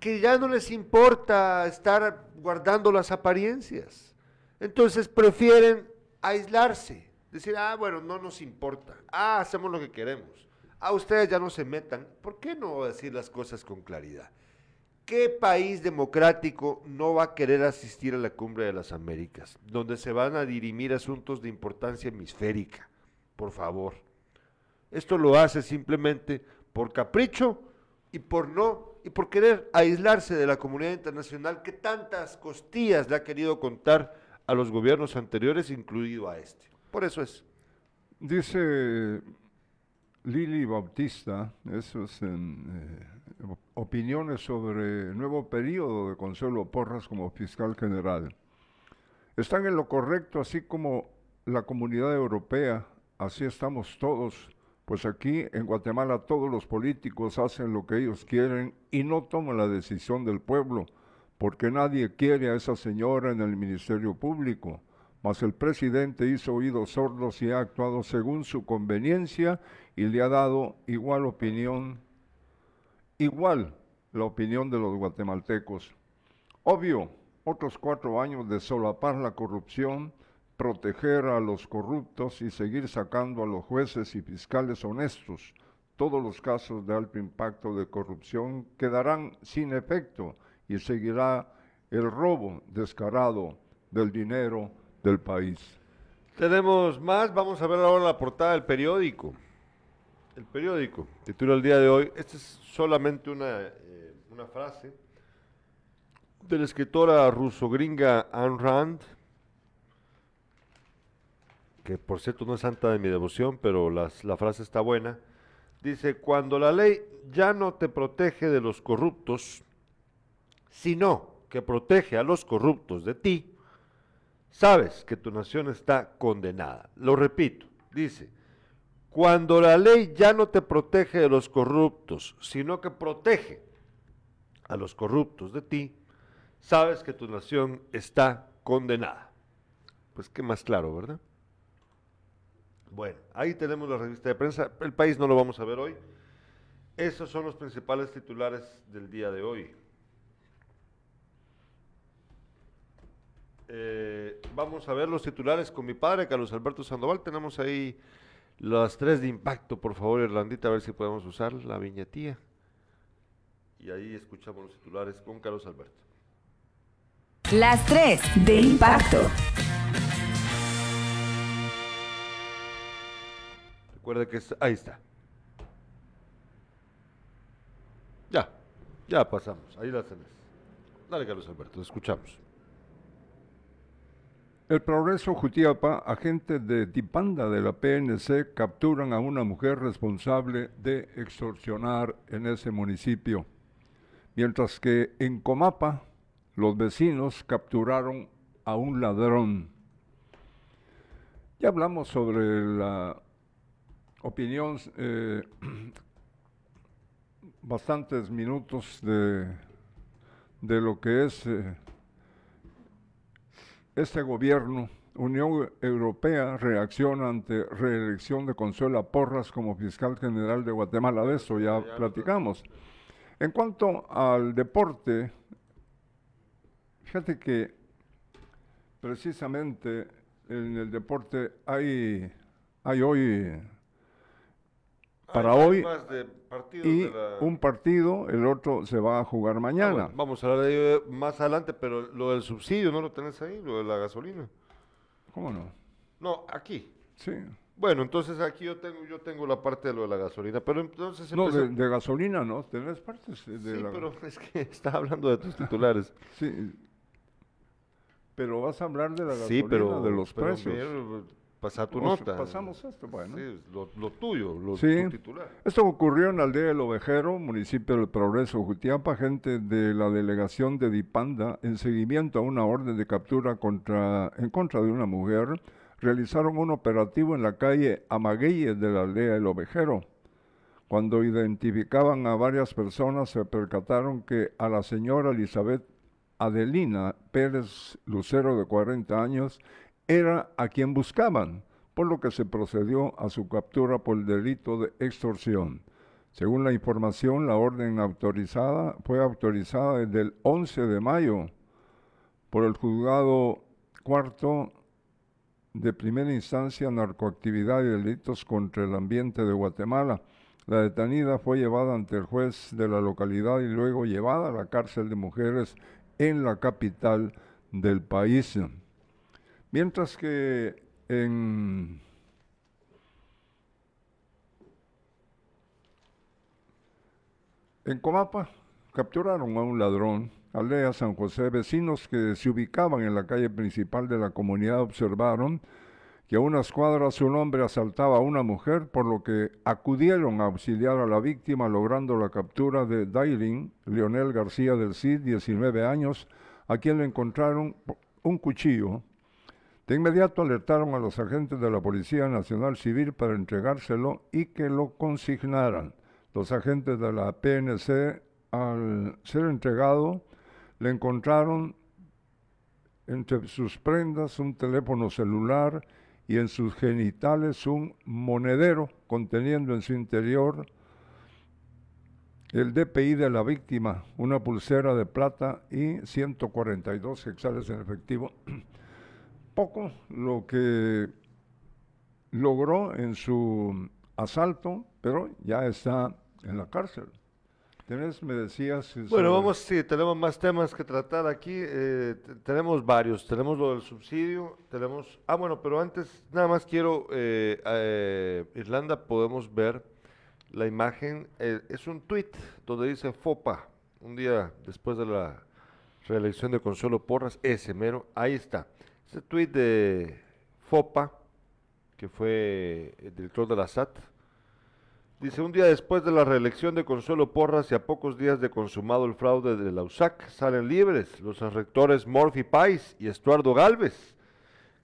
que ya no les importa estar guardando las apariencias. Entonces prefieren aislarse, decir, ah, bueno, no nos importa, ah, hacemos lo que queremos, ah, ustedes ya no se metan. ¿Por qué no decir las cosas con claridad? ¿Qué país democrático no va a querer asistir a la cumbre de las Américas, donde se van a dirimir asuntos de importancia hemisférica? Por favor. Esto lo hace simplemente por capricho y por no y por querer aislarse de la comunidad internacional que tantas costillas le ha querido contar a los gobiernos anteriores, incluido a este. Por eso es. dice Lili Bautista, esos eh, opiniones sobre el nuevo periodo de Consuelo Porras como fiscal general. Están en lo correcto, así como la comunidad europea, así estamos todos, pues aquí en Guatemala todos los políticos hacen lo que ellos quieren y no toman la decisión del pueblo, porque nadie quiere a esa señora en el Ministerio Público. Mas el presidente hizo oídos sordos y ha actuado según su conveniencia y le ha dado igual opinión, igual la opinión de los guatemaltecos. Obvio, otros cuatro años de solapar la corrupción, proteger a los corruptos y seguir sacando a los jueces y fiscales honestos. Todos los casos de alto impacto de corrupción quedarán sin efecto y seguirá el robo descarado del dinero del país. Tenemos más, vamos a ver ahora la portada del periódico. El periódico, titula el día de hoy, esta es solamente una, eh, una frase de la escritora ruso-gringa Anne Rand, que por cierto no es santa de mi devoción, pero la frase está buena. Dice, cuando la ley ya no te protege de los corruptos, sino que protege a los corruptos de ti, sabes que tu nación está condenada. Lo repito, dice, cuando la ley ya no te protege de los corruptos, sino que protege a los corruptos de ti, sabes que tu nación está condenada. Pues qué más claro, ¿verdad? Bueno, ahí tenemos la revista de prensa. El país no lo vamos a ver hoy. Esos son los principales titulares del día de hoy. Eh, vamos a ver los titulares con mi padre, Carlos Alberto Sandoval. Tenemos ahí las tres de impacto, por favor, Irlandita, a ver si podemos usar la viñetía. Y ahí escuchamos los titulares con Carlos Alberto. Las tres de impacto. Recuerde que ahí está. Ya, ya pasamos. Ahí la tenés. Dale, Carlos Alberto, escuchamos. El Progreso Jutiapa, agentes de Dipanda de la PNC, capturan a una mujer responsable de extorsionar en ese municipio. Mientras que en Comapa, los vecinos capturaron a un ladrón. Ya hablamos sobre la opinión, eh, bastantes minutos de, de lo que es... Eh, este gobierno, Unión Europea, reacciona ante reelección de Consuela Porras como fiscal general de Guatemala. De eso ya, platicamos. En cuanto al deporte, fíjate que precisamente en el deporte hay, hay hoy para hoy y un partido, el otro se va a jugar mañana. Ah, vamos a hablar de ello más adelante, pero lo del subsidio no lo tenés ahí, lo de la gasolina. ¿Cómo no? No, aquí. Sí. Bueno, entonces aquí yo tengo yo tengo la parte de lo de la gasolina, pero entonces... No, de, gasolina no, tenés partes de sí, pero es que está hablando de tus titulares. sí, pero vas a hablar de la gasolina, sí, pero, de los precios. Pasa tu nota. Pasamos esto, bueno. Sí, lo, tuyo, lo sí. titular. Esto ocurrió en la aldea del Ovejero, municipio del Progreso, Jutiapa, gente de la delegación de Dipanda, en seguimiento a una orden de captura contra, en contra de una mujer, realizaron un operativo en la calle Amagueyes de la aldea del Ovejero. Cuando identificaban a varias personas, se percataron que a la señora Elizabeth Adelina Pérez Lucero, de 40 años, era a quien buscaban, por lo que se procedió a su captura por el delito de extorsión. Según la información, la orden autorizada fue autorizada desde el 11 de mayo por el juzgado cuarto de primera instancia narcoactividad y delitos contra el ambiente de Guatemala. La detenida fue llevada ante el juez de la localidad y luego llevada a la cárcel de mujeres en la capital del país. Mientras que en En Comapa capturaron a un ladrón, aldea San José, vecinos que se ubicaban en la calle principal de la comunidad observaron que a unas cuadras un hombre asaltaba a una mujer, por lo que acudieron a auxiliar a la víctima, logrando la captura de Dairin, Leonel García del Cid, 19 años, a quien le encontraron un cuchillo. De inmediato alertaron a los agentes de la Policía Nacional Civil para entregárselo y que lo consignaran. Los agentes de la PNC, al ser entregado, le encontraron entre sus prendas un teléfono celular y en sus genitales un monedero conteniendo en su interior el DPI de la víctima, una pulsera de plata y 142 hectáreas en efectivo. Poco lo que logró en su asalto, pero ya está en la cárcel. ¿Tienes, me decías? Bueno, vamos, sí, tenemos más temas que tratar aquí. Eh, tenemos varios. Tenemos lo del subsidio, tenemos... Ah, bueno, pero antes, nada más quiero... Eh, eh, Irlanda, podemos ver la imagen. es un tweet donde dice FOPA, un día después de la reelección de Consuelo Porras, ese mero, ahí está. Ese tweet de FOPA, que fue el director de la SAT, Dice, un día después de la reelección de Consuelo Porras y a pocos días de consumado el fraude de la USAC, salen libres los rectores Morphy Pais y Estuardo Galvez.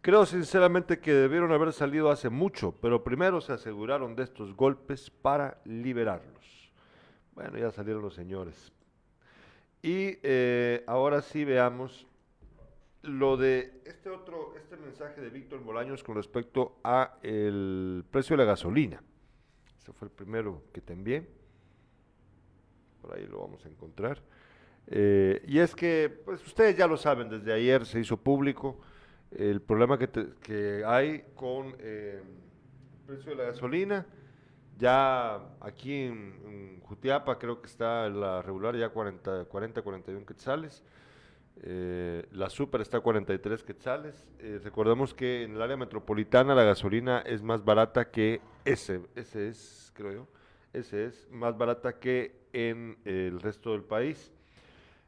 Creo sinceramente que debieron haber salido hace mucho, pero primero se aseguraron de estos golpes para liberarlos. Bueno, ya salieron los señores. Y eh, ahora sí veamos lo de este otro, este mensaje de Víctor Bolaños con respecto a el precio de la gasolina. Ese fue el primero que te envié. Por ahí lo vamos a encontrar. Eh, y es que, pues ustedes ya lo saben, desde ayer se hizo público el problema que, hay con eh, el precio de la gasolina. Ya aquí en, Jutiapa creo que está la regular ya 40, 40 41 quetzales. Eh, la super está a 43 quetzales. Eh, recordemos que en el área metropolitana la gasolina es más barata que ese, ese es, creo yo, ese es más barata que en el resto del país.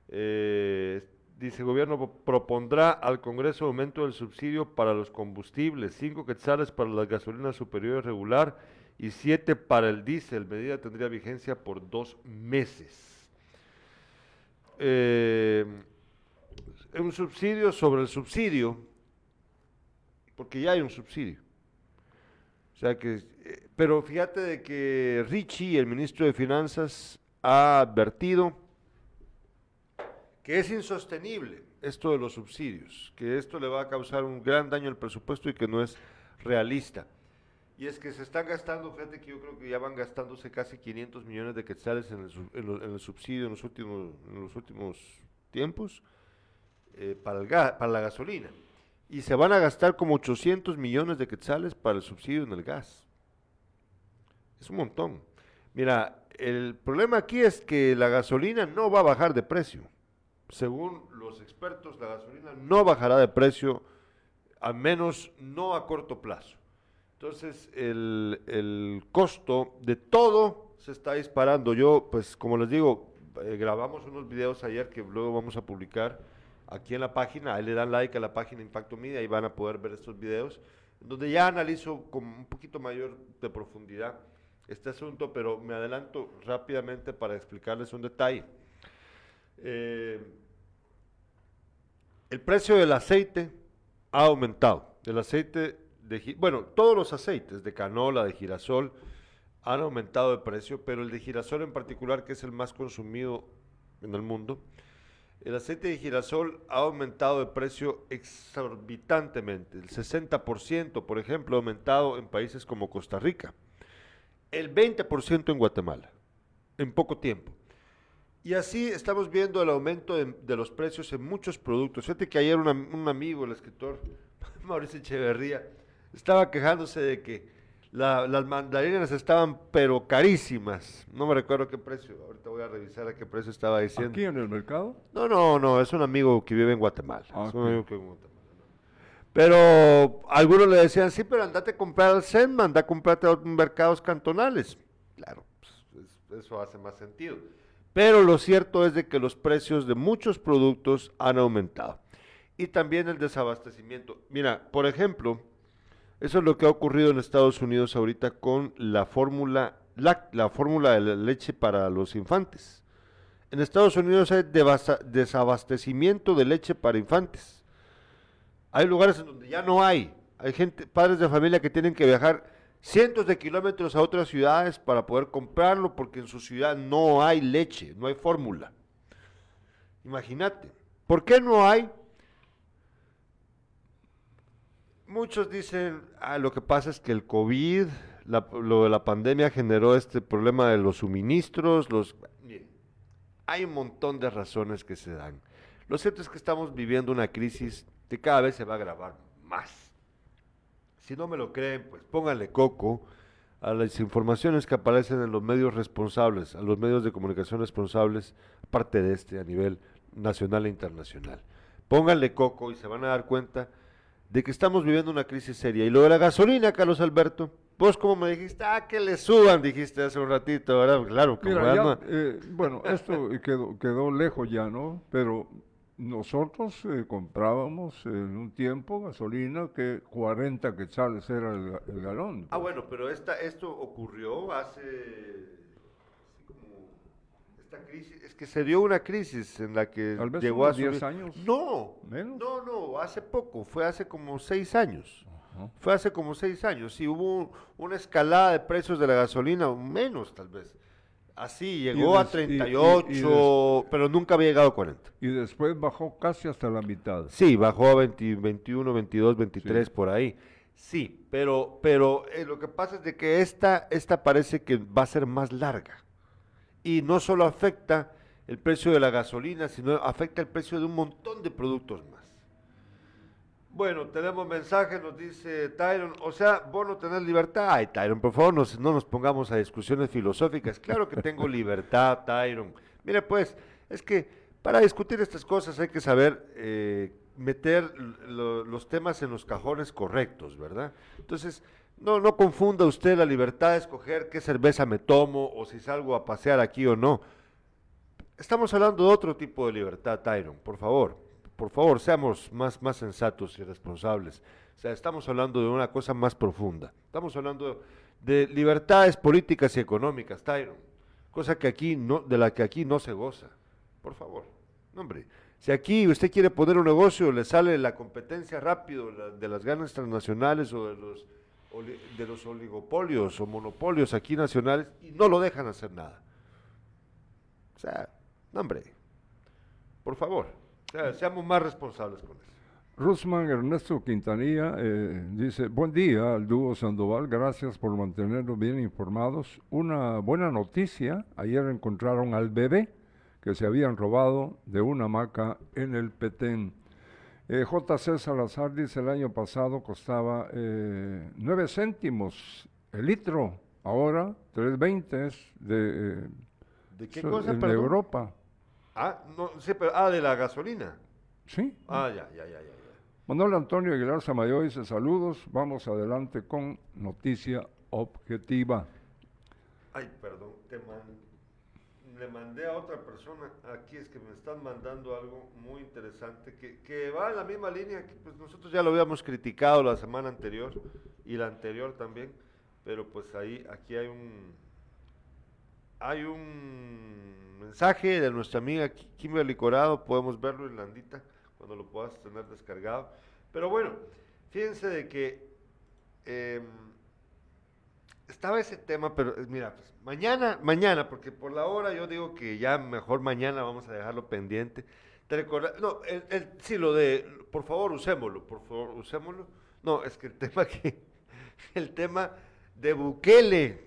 Eh, dice, el gobierno propondrá al Congreso aumento del subsidio para los combustibles, 5 quetzales para la gasolina superior regular y 7 para el diésel. Medida tendría vigencia por dos meses. Eh, un subsidio sobre el subsidio, porque ya hay un subsidio. O sea que, eh, pero fíjate de que Richie, el ministro de Finanzas, ha advertido que es insostenible esto de los subsidios, que esto le va a causar un gran daño al presupuesto y que no es realista. Y es que se están gastando, fíjate que yo creo que ya van gastándose casi 500 millones de quetzales en el, subsidio en los últimos, en los últimos tiempos eh, para, el para la gasolina. Y se van a gastar como 800 millones de quetzales para el subsidio en el gas. Es un montón. Mira, el problema aquí es que la gasolina no va a bajar de precio. Según los expertos, la gasolina no bajará de precio, al menos no a corto plazo. Entonces, el, el costo de todo se está disparando. Yo, pues, como les digo, eh, grabamos unos videos ayer que luego vamos a publicar aquí en la página, ahí le dan like a la página Impacto Media y van a poder ver estos videos, donde ya analizo con un poquito mayor de profundidad este asunto, pero me adelanto rápidamente para explicarles un detalle. Eh, el precio del aceite ha aumentado. El aceite de, bueno, todos los aceites de canola, de girasol, han aumentado de precio, pero el de girasol en particular, que es el más consumido en el mundo, el aceite de girasol ha aumentado de precio exorbitantemente. El 60%, por ejemplo, ha aumentado en países como Costa Rica. El 20% en Guatemala, en poco tiempo. Y así estamos viendo el aumento de, los precios en muchos productos. Fíjate que ayer un amigo, el escritor Mauricio Echeverría, estaba quejándose de que las mandarinas estaban pero carísimas. No me recuerdo qué precio. Ahorita voy a revisar a qué precio estaba diciendo. ¿Aquí en el mercado? No, no, no. Es un amigo que vive en Guatemala. Ah, es un amigo que vive en Guatemala. Pero algunos le decían, sí, pero andate a comprar al SEM, anda a comprarte a mercados cantonales. Claro, pues, eso hace más sentido. Pero lo cierto es de que los precios de muchos productos han aumentado. Y también el desabastecimiento. Mira, por ejemplo, Eso es lo que ha ocurrido en Estados Unidos ahorita con la fórmula, la, la fórmula de la leche para los infantes. En Estados Unidos hay desabastecimiento de leche para infantes. Hay lugares en donde ya no hay. Hay gente, padres de familia que tienen que viajar cientos de kilómetros a otras ciudades para poder comprarlo porque en su ciudad no hay leche, no hay fórmula. Imagínate. ¿Por qué no hay? Muchos dicen, ah, lo que pasa es que el COVID, la- lo de la pandemia generó este problema de los suministros, los... Hay un montón de razones que se dan. Lo cierto es que estamos viviendo una crisis que cada vez se va a agravar más. Si no me lo creen, pues pónganle coco a las informaciones que aparecen en los medios responsables, a los medios de comunicación responsables, aparte de este, a nivel nacional e internacional. Pónganle coco y se van a dar cuenta de que estamos viviendo una crisis seria. Y lo de la gasolina, Carlos Alberto, vos como me dijiste, ah, que le suban, dijiste hace un ratito, ¿verdad? Claro, como Mira, ya, eh, bueno, esto quedó, quedó lejos ya, ¿no? Pero nosotros eh, comprábamos en un tiempo gasolina que 40 quetzales era el galón. Ah, bueno, pero esta, esto ocurrió hace... Esta crisis, es que se dio una crisis en la que Tal vez llegó a unos 10 subir- años. No, ¿Menos? no, no, hace poco, fue hace como seis años. Ajá. Fue hace como seis años, sí, hubo un- una escalada de precios de la gasolina, menos tal vez. Así, llegó a des- y- y- y 38, pero nunca había llegado a 40. Y después bajó casi hasta la mitad. Sí, bajó a 20, 21, 22, 23 Sí. por ahí. Sí, pero, pero eh, lo que pasa es de que esta, esta parece que va a ser más larga. Y no solo afecta el precio de la gasolina, sino afecta el precio de un montón de productos más. Bueno, tenemos mensaje, nos dice Tyron, o sea, vos no tenés libertad. Ay, Tyron, por favor, nos- no nos pongamos a discusiones filosóficas. Claro que tengo libertad, Tyron. Mira, pues, es que para discutir estas cosas hay que saber eh, meter lo- los temas en los cajones correctos, ¿verdad? Entonces, no, no confunda usted la libertad de escoger qué cerveza me tomo o si salgo a pasear aquí o no. Estamos hablando de otro tipo de libertad, Tyron, por favor. Por favor, seamos más, más sensatos y responsables. O sea, estamos hablando de una cosa más profunda. Estamos hablando de libertades políticas y económicas, Tyron. Cosa que aquí no, de la que aquí no se goza. Por favor. No, hombre. Si aquí usted quiere poner un negocio, le sale la competencia rápido de las ganas transnacionales o de los, de los oligopolios o monopolios aquí nacionales y no lo dejan hacer nada. O sea, hombre, por favor, o sea, seamos más responsables con eso. Rusman Ernesto Quintanilla eh, dice, buen día al dúo Sandoval, gracias por mantenernos bien informados. Una buena noticia, ayer encontraron al bebé que se habían robado de una hamaca en el Petén. Eh, JC Salazar dice, el año pasado costaba eh, 9 céntimos el litro, ahora 3.20 es de, eh, ¿De qué so- cosa? Europa. Ah, no, sí, pero, ah, de la gasolina. Sí, Ah, ya, ya, ya, ya. Manuel Antonio Aguilar Samayo dice saludos, vamos adelante con noticia objetiva. Ay, perdón, te man- le mandé a otra persona, aquí es que me están mandando algo muy interesante, que, que va en la misma línea que pues nosotros ya lo habíamos criticado la semana anterior y la anterior también, pero pues ahí, aquí hay un, hay un mensaje de nuestra amiga Ki- Kimberly Corado, podemos verlo en Landita cuando lo puedas tener descargado. Pero bueno, fíjense de que em, estaba ese tema, pero eh, mira, pues, mañana, mañana, porque por la hora yo digo que ya mejor mañana vamos a dejarlo pendiente. Te recorda- no, el, el- sí, lo de, por favor, usémoslo, por favor, usémoslo. No, es que el tema que, el tema de Bukele.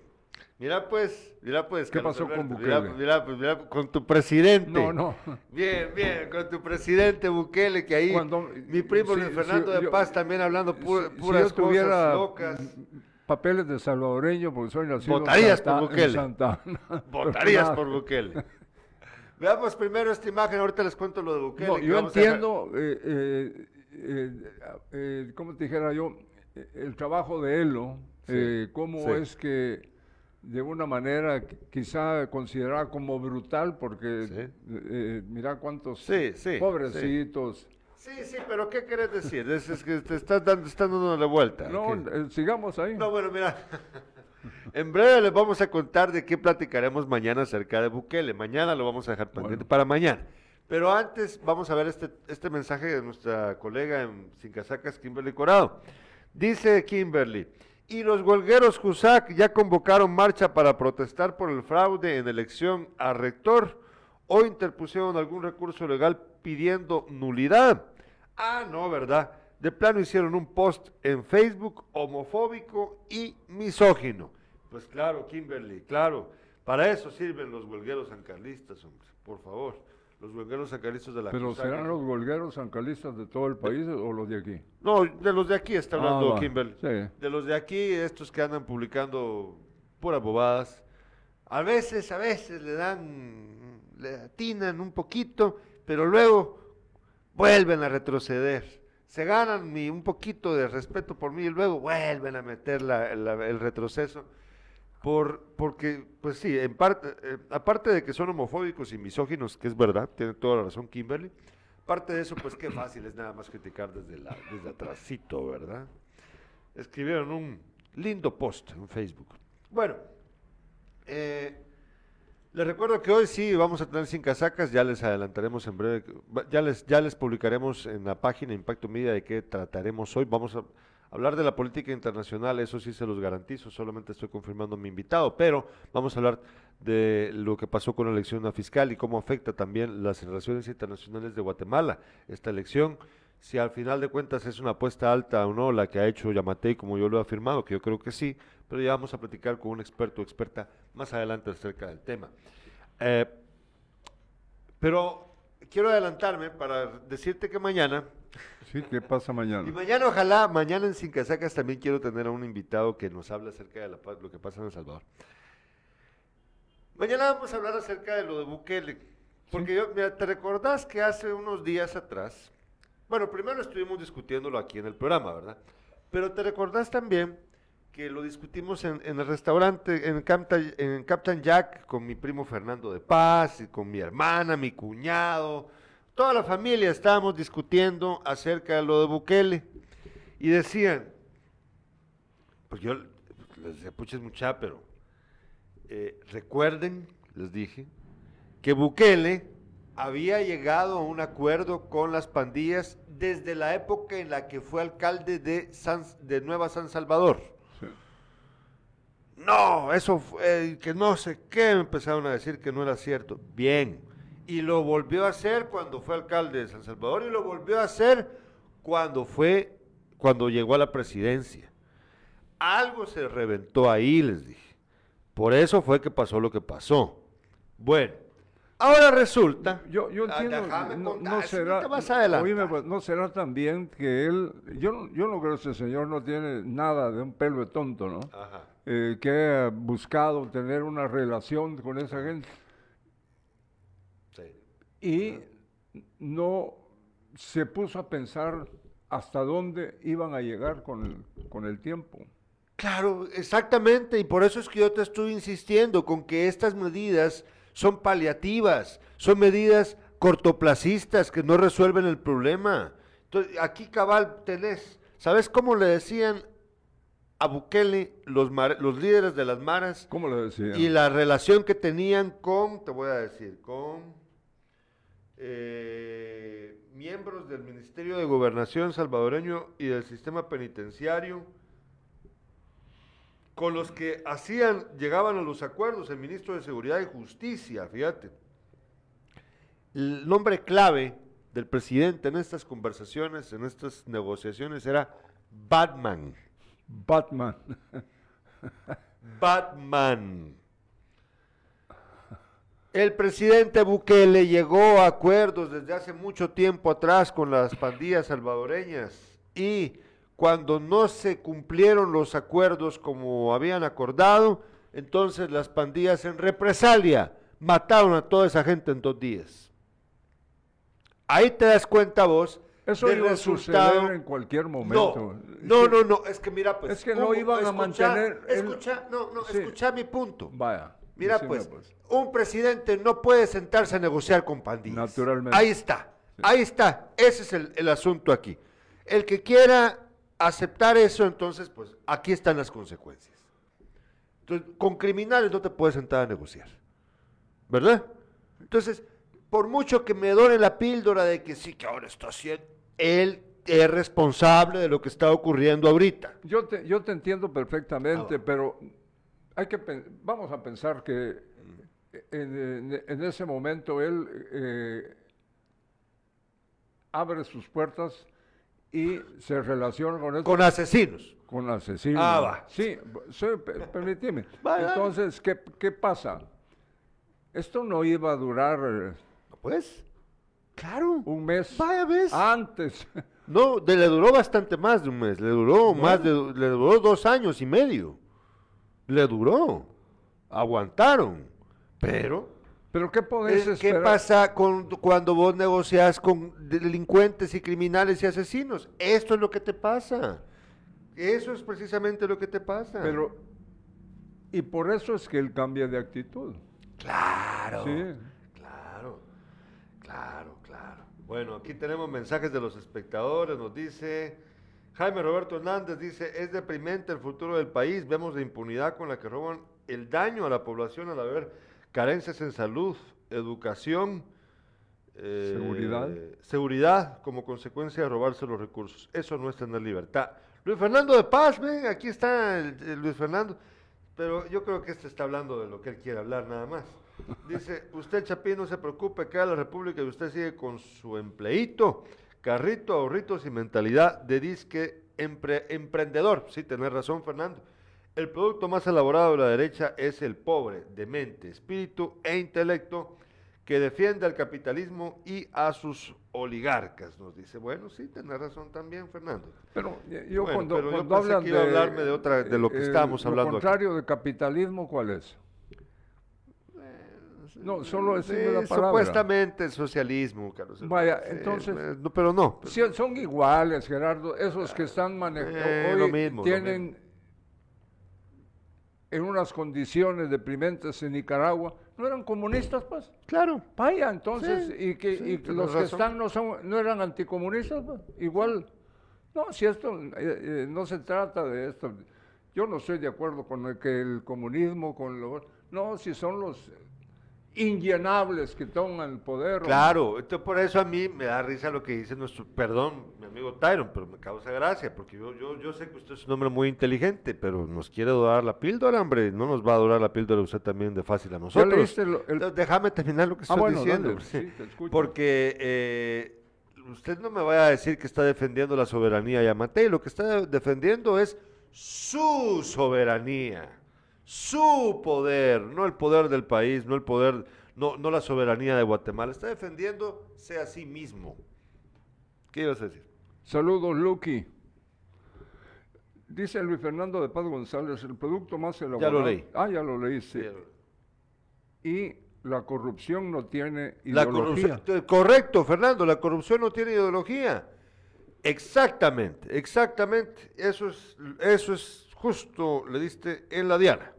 Mira pues, mira pues. ¿Qué Carlos pasó con Alberto, mira, Bukele? Mira, pues, mira, con tu presidente. No, no. Bien, bien, con tu presidente Bukele, que ahí Cuando- mi primo sí, Luis Fernando de yo- Paz también hablando Si- puras cosas locas. Mm, papeles de salvadoreño, porque soy nacido en Votarías Santa- por Bukele. en Santa Ana. Votarías por. Bukele. Veamos primero esta imagen, ahorita les cuento lo de Bukele. No, yo entiendo, eh, eh, eh, eh, ¿cómo te dijera yo? Eh, El trabajo de él, ¿no? Sí, Eh, cómo sí. es que de una manera qui- quizá considerada como brutal, porque Sí. eh, eh, mira cuántos Sí, sí, pobrecitos Sí, sí, pero ¿qué querés decir? Es, que te estás dando, estás dando la vuelta. No, eh, sigamos ahí. No, bueno, mira. en breve les vamos a contar de qué platicaremos mañana acerca de Bukele. Mañana lo vamos a dejar pendiente para mañana. Pero antes vamos a ver este, este mensaje de nuestra colega en Sin Casacas, Kimberly Corado. Dice Kimberly, y los huelgueros CUSAC ya convocaron marcha para protestar por el fraude en elección a rector o interpusieron algún recurso legal pidiendo nulidad. Ah, no, ¿verdad? De plano hicieron un post en Facebook homofóbico y misógino. Pues claro, Kimberly, claro. Para eso sirven los huelgueros sancarlistas, hombre, por favor los huelgueros sancalistas de la ¿Pero serán los huelgueros sancalistas de todo el país o los de aquí? No, de los de aquí está hablando ah, Kimberly. De los de aquí, estos que andan publicando puras bobadas. A veces, a veces le dan, le atinan un poquito, pero luego vuelven a retroceder. Se ganan un poquito de respeto por mí y luego vuelven a meter el retroceso por, porque, pues sí, en parte, eh, aparte de que son homofóbicos y misóginos, que es verdad, tiene toda la razón Kimberly, parte de eso, pues qué fácil es nada más criticar desde, la, desde atrásito, ¿verdad? Escribieron un lindo post en Facebook. Bueno, eh, les recuerdo que hoy sí vamos a tener sin casacas, ya les adelantaremos en breve, ya les, ya les publicaremos en la página Impacto Media de qué trataremos hoy. Vamos a Hablar de la política internacional, eso sí se los garantizo, solamente estoy confirmando a mi invitado, pero vamos a hablar de lo que pasó con la elección fiscal y cómo afecta también las relaciones internacionales de Guatemala, esta elección. Si al final de cuentas es una apuesta alta o no la que ha hecho Yamatei, como yo lo he afirmado, que yo creo que sí, pero ya vamos a platicar con un experto o experta más adelante acerca del tema. Eh, pero quiero adelantarme para decirte que mañana Sí, ¿qué pasa mañana? Y mañana, ojalá, mañana en Sin Casacas también quiero tener a un invitado que nos hable acerca de lo que pasa en El Salvador. Mañana vamos a hablar acerca de lo de Bukele. Porque yo, mira, ¿te recordás que hace unos días atrás, bueno, primero estuvimos discutiéndolo aquí en el programa, ¿verdad? Pero te recordás también que lo discutimos en, el restaurante, en Captain, en Captain Jack, con mi primo Fernando de Paz, y con mi hermana, mi cuñado, toda la familia estábamos discutiendo acerca de lo de Bukele y decían, pues yo les decía, puches mucha, pero eh, recuerden, les dije, que Bukele había llegado a un acuerdo con las pandillas desde la época en la que fue alcalde de, de Nueva San Salvador. No, eso fue, que no sé qué, empezaron a decir que no era cierto. Bien, y lo volvió a hacer cuando fue alcalde de San Salvador y lo volvió a hacer cuando fue, cuando llegó a la presidencia. Algo se reventó ahí, les dije. Por eso fue que pasó lo que pasó. Bueno, ahora resulta. Yo, yo ah, entiendo. no, será. Adelante. Pues, no será también que él. Yo, yo no creo que ese señor no tiene nada de un pelo de tonto, ¿no? Ajá. Eh, que ha buscado tener una relación con esa gente y no se puso a pensar hasta dónde iban a llegar con el, con el tiempo. Claro, exactamente, y por eso es que yo te estoy insistiendo con que estas medidas son paliativas, son medidas cortoplacistas que no resuelven el problema. Entonces, aquí cabal tenés, ¿sabes cómo le decían a Bukele los, los líderes de las maras? ¿Cómo decían? Y la relación que tenían con, te voy a decir, con eh, miembros del Ministerio de Gobernación salvadoreño y del sistema penitenciario, con los que hacían, llegaban a los acuerdos el ministro de Seguridad y Justicia, fíjate. El nombre clave del presidente en estas conversaciones, en estas negociaciones, era Batman. Batman. Batman. El presidente Bukele llegó a acuerdos desde hace mucho tiempo atrás con las pandillas salvadoreñas y cuando no se cumplieron los acuerdos como habían acordado, entonces las pandillas en represalia mataron a toda esa gente en dos días. Ahí te das cuenta vos eso iba a suceder en cualquier momento. No, no, no, es que mira, pues. Es que no iban a mantener. Escucha, no, no, escucha mi punto. Vaya. Mira, pues, pues, un presidente no puede sentarse a negociar con pandillas. Naturalmente. Ahí está. Ahí está, ese es el, el asunto aquí. El que quiera aceptar eso, entonces, pues aquí están las consecuencias. Entonces, con criminales no te puedes sentar a negociar. ¿Verdad? Entonces, por mucho que me dore la píldora de que sí, que ahora está haciendo, él es responsable de lo que está ocurriendo ahorita. Yo te, yo te entiendo perfectamente, Ah. pero hay que vamos a pensar que en, en- en ese momento él eh, abre sus puertas y se relaciona con Con asesinos. con asesinos. Ah, va. Sí, per- permíteme. Entonces, ¿qué, ¿qué pasa? Esto no iba a durar eh, Pues, claro. un mes Vaya ves. antes. No, de- le duró bastante más de un mes. Le duró más de, le duró dos años y medio. Le duró. Aguantaron. Pero, Pero ¿qué podés eh, ¿qué esperar? pasa con, cuando vos negociás con delincuentes y criminales y asesinos? Esto es lo que te pasa. Eso es precisamente lo que te pasa. Pero, y por eso es que él cambia de actitud. claro. Sí. Claro, claro, claro. Bueno, aquí tenemos mensajes de los espectadores, nos dice Jaime Roberto Hernández, dice, es deprimente el futuro del país, vemos la impunidad con la que roban el daño a la población al haber carencias en salud, educación, eh, Seguridad. seguridad como consecuencia de robarse los recursos. Eso no es tener libertad. Luis Fernando de Paz, ven, aquí está el- el Luis Fernando. Pero yo creo que este está hablando de lo que él quiere hablar nada más. Dice, usted Chapín no se preocupe, queda la República y usted sigue con su empleíto, carrito, ahorritos y mentalidad de disque empre- emprendedor. Sí, tenés razón, Fernando. El producto más elaborado de la derecha es el pobre, de mente, espíritu e intelecto que defiende al capitalismo y a sus oligarcas, nos dice. Bueno, sí, tenés razón también, Fernando. Pero eh, yo Bueno, cuando, pero yo cuando pensé hablan que iba a hablarme de otra- de lo que estábamos hablando aquí. contrario de capitalismo, ¿cuál es? No, solo la palabra. Supuestamente el socialismo, Carlos. Vaya, entonces- eh, no, pero no. Son iguales, Gerardo. Esos que están manejando Eh, hoy lo mismo, lo tienen en unas condiciones deprimentes en Nicaragua. ¿No eran comunistas, pues? Claro. Vaya, entonces, Sí, y que sí, y tienes los que razón. están no son no eran anticomunistas, pues, igual. No, si esto eh, eh, no se trata de esto. Yo no estoy de acuerdo con el que el comunismo con lo no, si son los inllenables que toman el poder. Claro, entonces por eso a mí me da risa lo que dice nuestro, perdón, mi amigo Tyron, pero me causa gracia, porque yo, yo, yo sé que usted es un hombre muy inteligente, pero nos quiere dorar la píldora, hombre, no nos va a dorar la píldora usted también de fácil a ¿Ya nosotros. lo- el- Déjame terminar lo que Ah, estoy bueno, diciendo. dale, sí. Porque eh, usted no me vaya a decir que está defendiendo la soberanía Yamatei, lo que está defendiendo es su soberanía, su poder, no el poder del país, no el poder, no, no la soberanía de Guatemala, está defendiéndose a sí mismo. ¿Qué ibas a decir? Saludos, Lucky. Dice Luis Fernando de Paz González, el producto más elaborado. leí. Ah, ya lo leí, sí. Y la corrupción no tiene La ideología. corrupción, eh, correcto, Fernando, la corrupción no tiene ideología. Exactamente, exactamente. Eso es, eso es justo, le diste en la diana.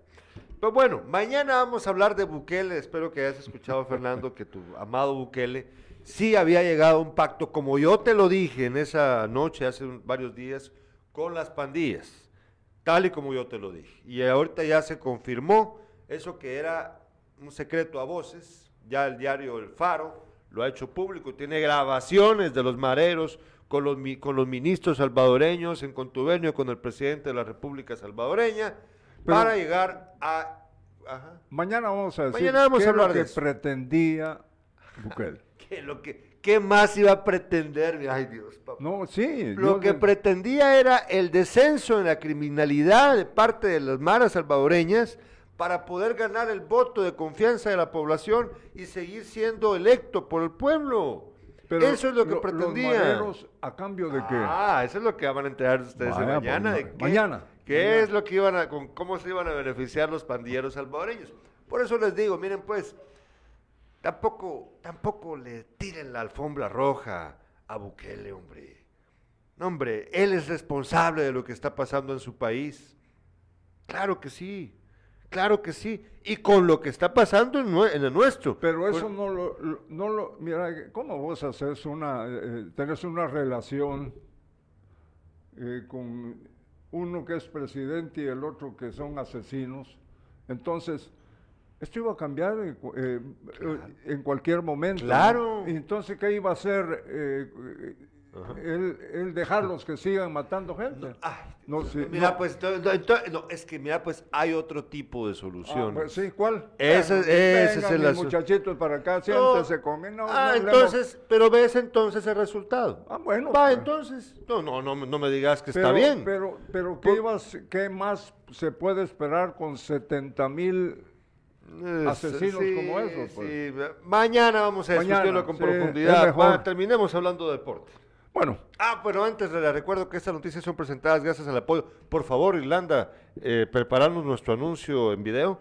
Pero bueno, mañana vamos a hablar de Bukele. Espero que hayas escuchado, Fernando, que tu amado Bukele sí había llegado a un pacto, como yo te lo dije en esa noche, hace varios días, con las pandillas. Tal y como yo te lo dije. Y ahorita ya se confirmó eso que era un secreto a voces. Ya el diario El Faro lo ha hecho público. Tiene grabaciones de los mareros con los, con los ministros salvadoreños en contubernio con el presidente de la República Salvadoreña Pero- para llegar a... Ajá. Mañana vamos a decir Mañana vamos qué a es lo de que eso. pretendía Bukele. ¿Qué, lo que, ¿Qué más iba a pretender? Ay Dios, papá. No, sí. Lo yo que pretendía era el descenso en la criminalidad de parte de las maras salvadoreñas para poder ganar el voto de confianza de la población y seguir siendo electo por el pueblo. pero Eso es lo que los pretendía. mareros, ¿a cambio de qué? Ah, eso es lo que van a enterar ustedes de Vaya, mañana. pues, de ma- qué- mañana, ¿Qué es lo que iban a, con cómo se iban a beneficiar los pandilleros salvadoreños? Por eso les digo, miren pues, tampoco, tampoco le tiren la alfombra roja a Bukele, hombre. No, hombre, él es responsable de lo que está pasando en su país. Claro que sí, Claro que sí. Y con lo que está pasando en, el nuestro. Pero eso no, lo, no lo... Mira, ¿cómo vos haces una... Eh, eh, tenés una relación eh, con uno que es presidente y el otro que son asesinos? Entonces, esto iba a cambiar en cualquier momento. Claro. entonces, ¿qué iba a hacer? El, dejarlos que sigan matando gente. No, mira, pues, no, es que mira, pues hay otro tipo de solución. Ah, pues, sí, ¿cuál? Ese, ese es el muchachitos para acá, siéntese no, ah, entonces, pero ves entonces el resultado. Ah, bueno. Va, pues. entonces, no, no, no, no me digas que está bien. Pero, pero ¿qué, ibas, ¿qué más se puede esperar con 70 mil asesinos como esos? Pues? Mañana vamos a discutirlo con profundidad. terminemos hablando de deporte. Bueno. Ah, pero antes les recuerdo que estas noticias son presentadas gracias al apoyo. Por favor, Irlanda, eh, nuestro anuncio en video.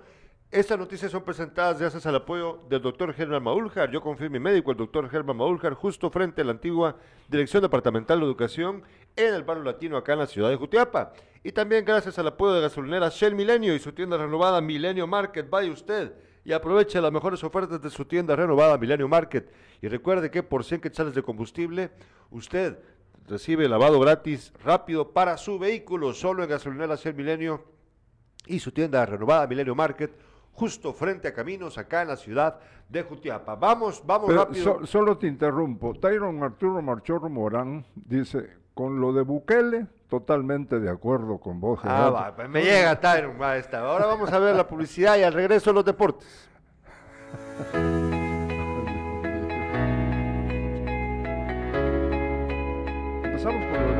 Estas noticias son presentadas gracias al apoyo del doctor Germán Maúljar. Yo confío en mi médico, el doctor Germán Maúljar, justo frente a la antigua Dirección Departamental de Educación en el barrio latino acá en la ciudad de Jutiapa. Y también gracias al apoyo de gasolinera Shell Milenio y su tienda renovada Milenio Market. Vaya usted y aproveche las mejores ofertas de su tienda renovada Milenio Market. Y recuerde que por 100 quetzales de combustible, usted recibe lavado gratis rápido para su vehículo, solo en gasolinera Shell Milenio y su tienda renovada Milenio Market, justo frente a Caminos, acá en la ciudad de Jutiapa. Vamos, vamos rápido. solo te interrumpo. Tyron Arturo Marchorro Morán dice, con lo de Bukele, totalmente de acuerdo con vos. Ah, va, pues me llega Tyron, Ahora vamos a ver la publicidad y al regreso los deportes. Empezamos con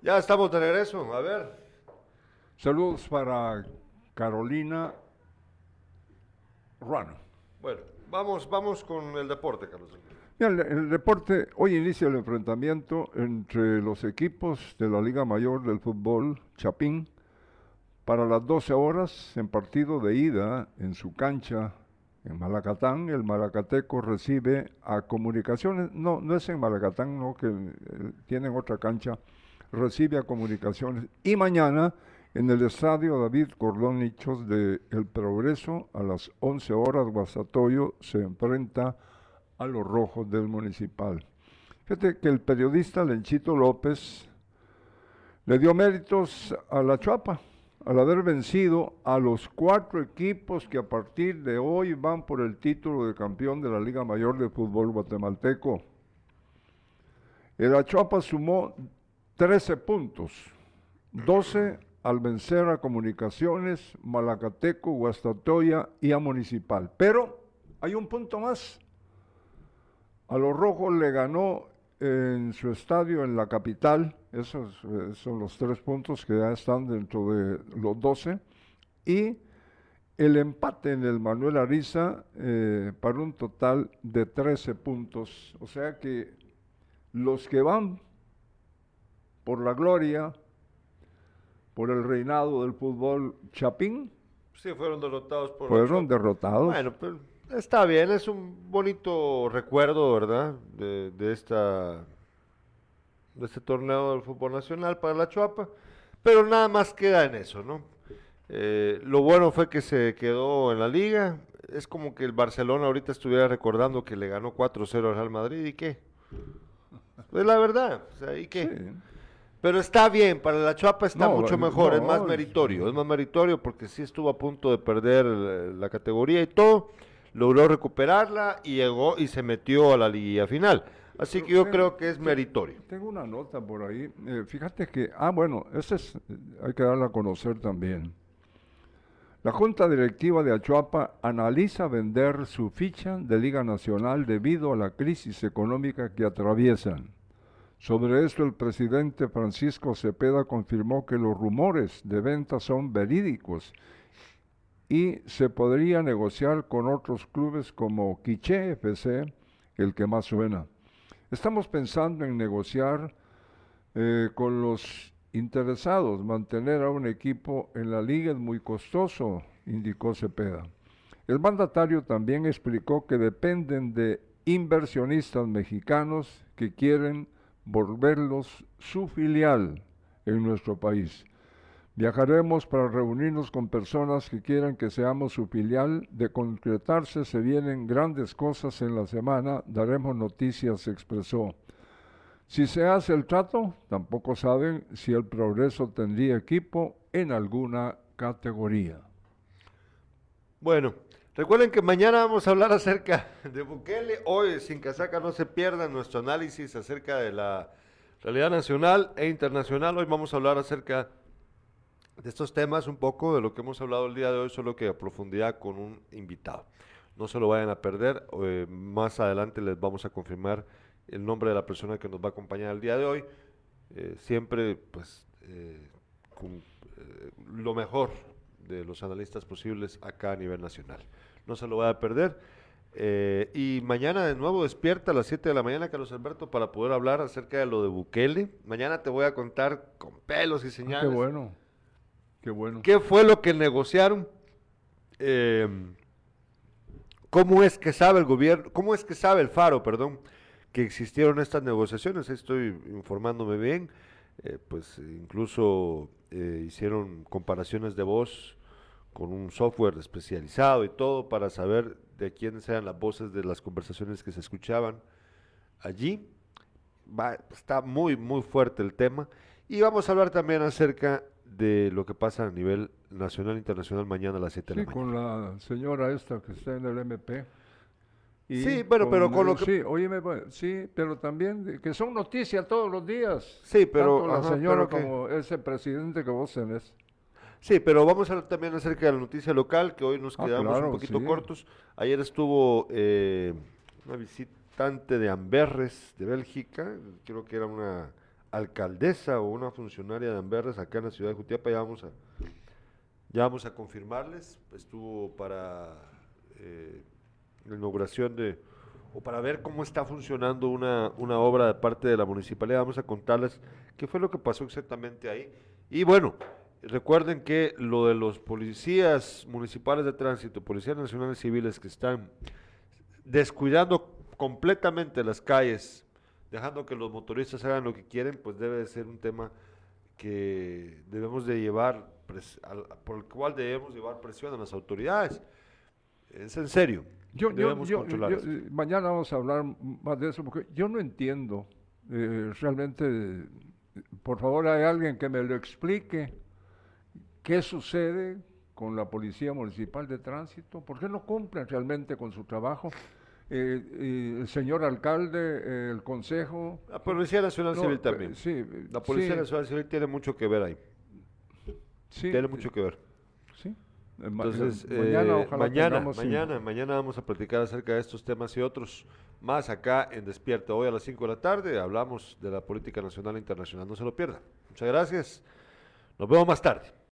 Ya estamos de regreso, a ver. Saludos para Carolina Ruano. Bueno, vamos, vamos con el deporte, Carlos. el, el, deporte, hoy inicia el enfrentamiento entre los equipos de la Liga Mayor del Fútbol, Chapín, para las 12 horas en partido de ida en su cancha en Malacatán. El Malacateco recibe a Comunicaciones, no, no es en Malacatán, no, que eh, tienen otra cancha recibe a Comunicaciones. Y mañana en el estadio David Cordón Nichos de El Progreso a las 11 horas Guasatoyo se enfrenta a los rojos del municipal. Fíjate que el periodista Lenchito López le dio méritos a la Chuapa al haber vencido a los cuatro equipos que a partir de hoy van por el título de campeón de la Liga Mayor de Fútbol Guatemalteco. El Achuapa sumó 13 puntos, 12 al vencer a Comunicaciones, Malacateco, Guastatoya y a Municipal. Pero hay un punto más. A los rojos le ganó en su estadio en la capital, esos eh, son los tres puntos que ya están dentro de los 12, y el empate en el Manuel Ariza eh, para un total de 13 puntos. O sea que los que van por la gloria, por el reinado del fútbol chapín. Sí, fueron derrotados por... Fueron derrotados. Bueno, pues está bien, es un bonito recuerdo, ¿verdad? De, esta de este torneo del fútbol nacional para la Chuapa. Pero nada más queda en eso, ¿no? Eh, lo bueno fue que se quedó en la liga. Es como que el Barcelona ahorita estuviera recordando que le ganó 4-0 al Real Madrid y qué. Es la verdad, o sea, ¿y qué? Pero está bien, para la Chuapa está mucho mejor, es más meritorio, es más meritorio porque sí estuvo a punto de perder la categoría y todo, logró recuperarla y llegó y se metió a la liguilla final. Así que yo creo que es meritorio. Tengo una nota por ahí. Eh, fíjate que, ah, bueno, ese es, hay que darla a conocer también. La Junta Directiva de Achuapa analiza vender su ficha de Liga Nacional debido a la crisis económica que atraviesan. Sobre esto, el presidente Francisco Cepeda confirmó que los rumores de venta son verídicos y se podría negociar con otros clubes como Quiché FC, el que más suena. Estamos pensando en negociar eh, con los interesados. Mantener a un equipo en la liga es muy costoso, indicó Cepeda. El mandatario también explicó que dependen de inversionistas mexicanos que quieren volverlos su filial en nuestro país. Viajaremos para reunirnos con personas que quieran que seamos su filial. De concretarse se vienen grandes cosas en la semana, daremos noticias, expresó. Si se hace el trato, tampoco saben si el progreso tendría equipo en alguna categoría. Bueno, recuerden que mañana vamos a hablar acerca de Bukele. Hoy, sin casaca, no se pierdan nuestro análisis acerca de la realidad nacional e internacional. Hoy vamos a hablar acerca de estos temas, un poco de lo que hemos hablado el día de hoy, solo que a profundidad con un invitado. No se lo vayan a perder, eh, más adelante les vamos a confirmar el nombre de la persona que nos va a acompañar el día de hoy. Eh, siempre, pues, eh, con lo mejor de los analistas posibles acá a nivel nacional. No se lo vaya a perder. y mañana de nuevo despierta a las 7 de la mañana, Carlos Alberto, para poder hablar acerca de lo de Bukele. Mañana te voy a contar con pelos y señales. Ah, qué bueno. Qué bueno. ¿Qué fue lo que negociaron? Em, ¿Cómo es que sabe el gobierno, cómo es que sabe el Faro, perdón, que existieron estas negociaciones? Estoy informándome bien. Eh, pues incluso eh, hicieron comparaciones de voz con un software especializado y todo para saber de quiénes eran las voces de las conversaciones que se escuchaban allí. está muy, muy fuerte el tema. Y vamos a hablar también acerca de lo que pasa a nivel nacional e internacional mañana a las 7 de la mañana. con la señora esta que está en el MP. sí, bueno, pero con lo que... Sí, pero también que son noticias todos los días. Sí, pero... Tanto la señora como ese presidente que vos tenés. Sí, pero vamos a hablar también acerca de la noticia local, que hoy nos ah, quedamos un poquito cortos. Ayer estuvo eh, una visitante de Amberres, de Bélgica, creo que era una alcaldesa o una funcionaria de Amberres acá en la ciudad de Jutiapa, ya vamos a, ya vamos a confirmarles, estuvo para eh, la inauguración de, o para ver cómo está funcionando una, una obra de parte de la municipalidad, vamos a contarles qué fue lo que pasó exactamente ahí. Y bueno, recuerden que lo de los policías municipales de tránsito, policías nacionales civiles que están descuidando completamente las calles dejando que los motoristas hagan lo que quieren, pues debe de ser un tema que debemos de llevar, por el cual debemos llevar presión a las autoridades. Es en serio. Yo, mañana vamos a hablar más de eso, porque yo no entiendo eh, realmente, por favor hay alguien que me lo explique, qué sucede con la Policía Municipal de Tránsito, por qué no cumplen realmente con su trabajo. Eh, el señor alcalde, eh, el consejo. La Policía Nacional Civil también. Sí, la Policía Nacional Civil tiene mucho que ver ahí. Sí, tiene mucho que ver. Sí. Entonces, mañana, mañana, mañana, mañana vamos a platicar acerca de estos temas y otros más acá en Despierta. Hoy a las 5 de la tarde hablamos de la política nacional e internacional. No se lo pierda. Muchas gracias. Nos vemos más tarde.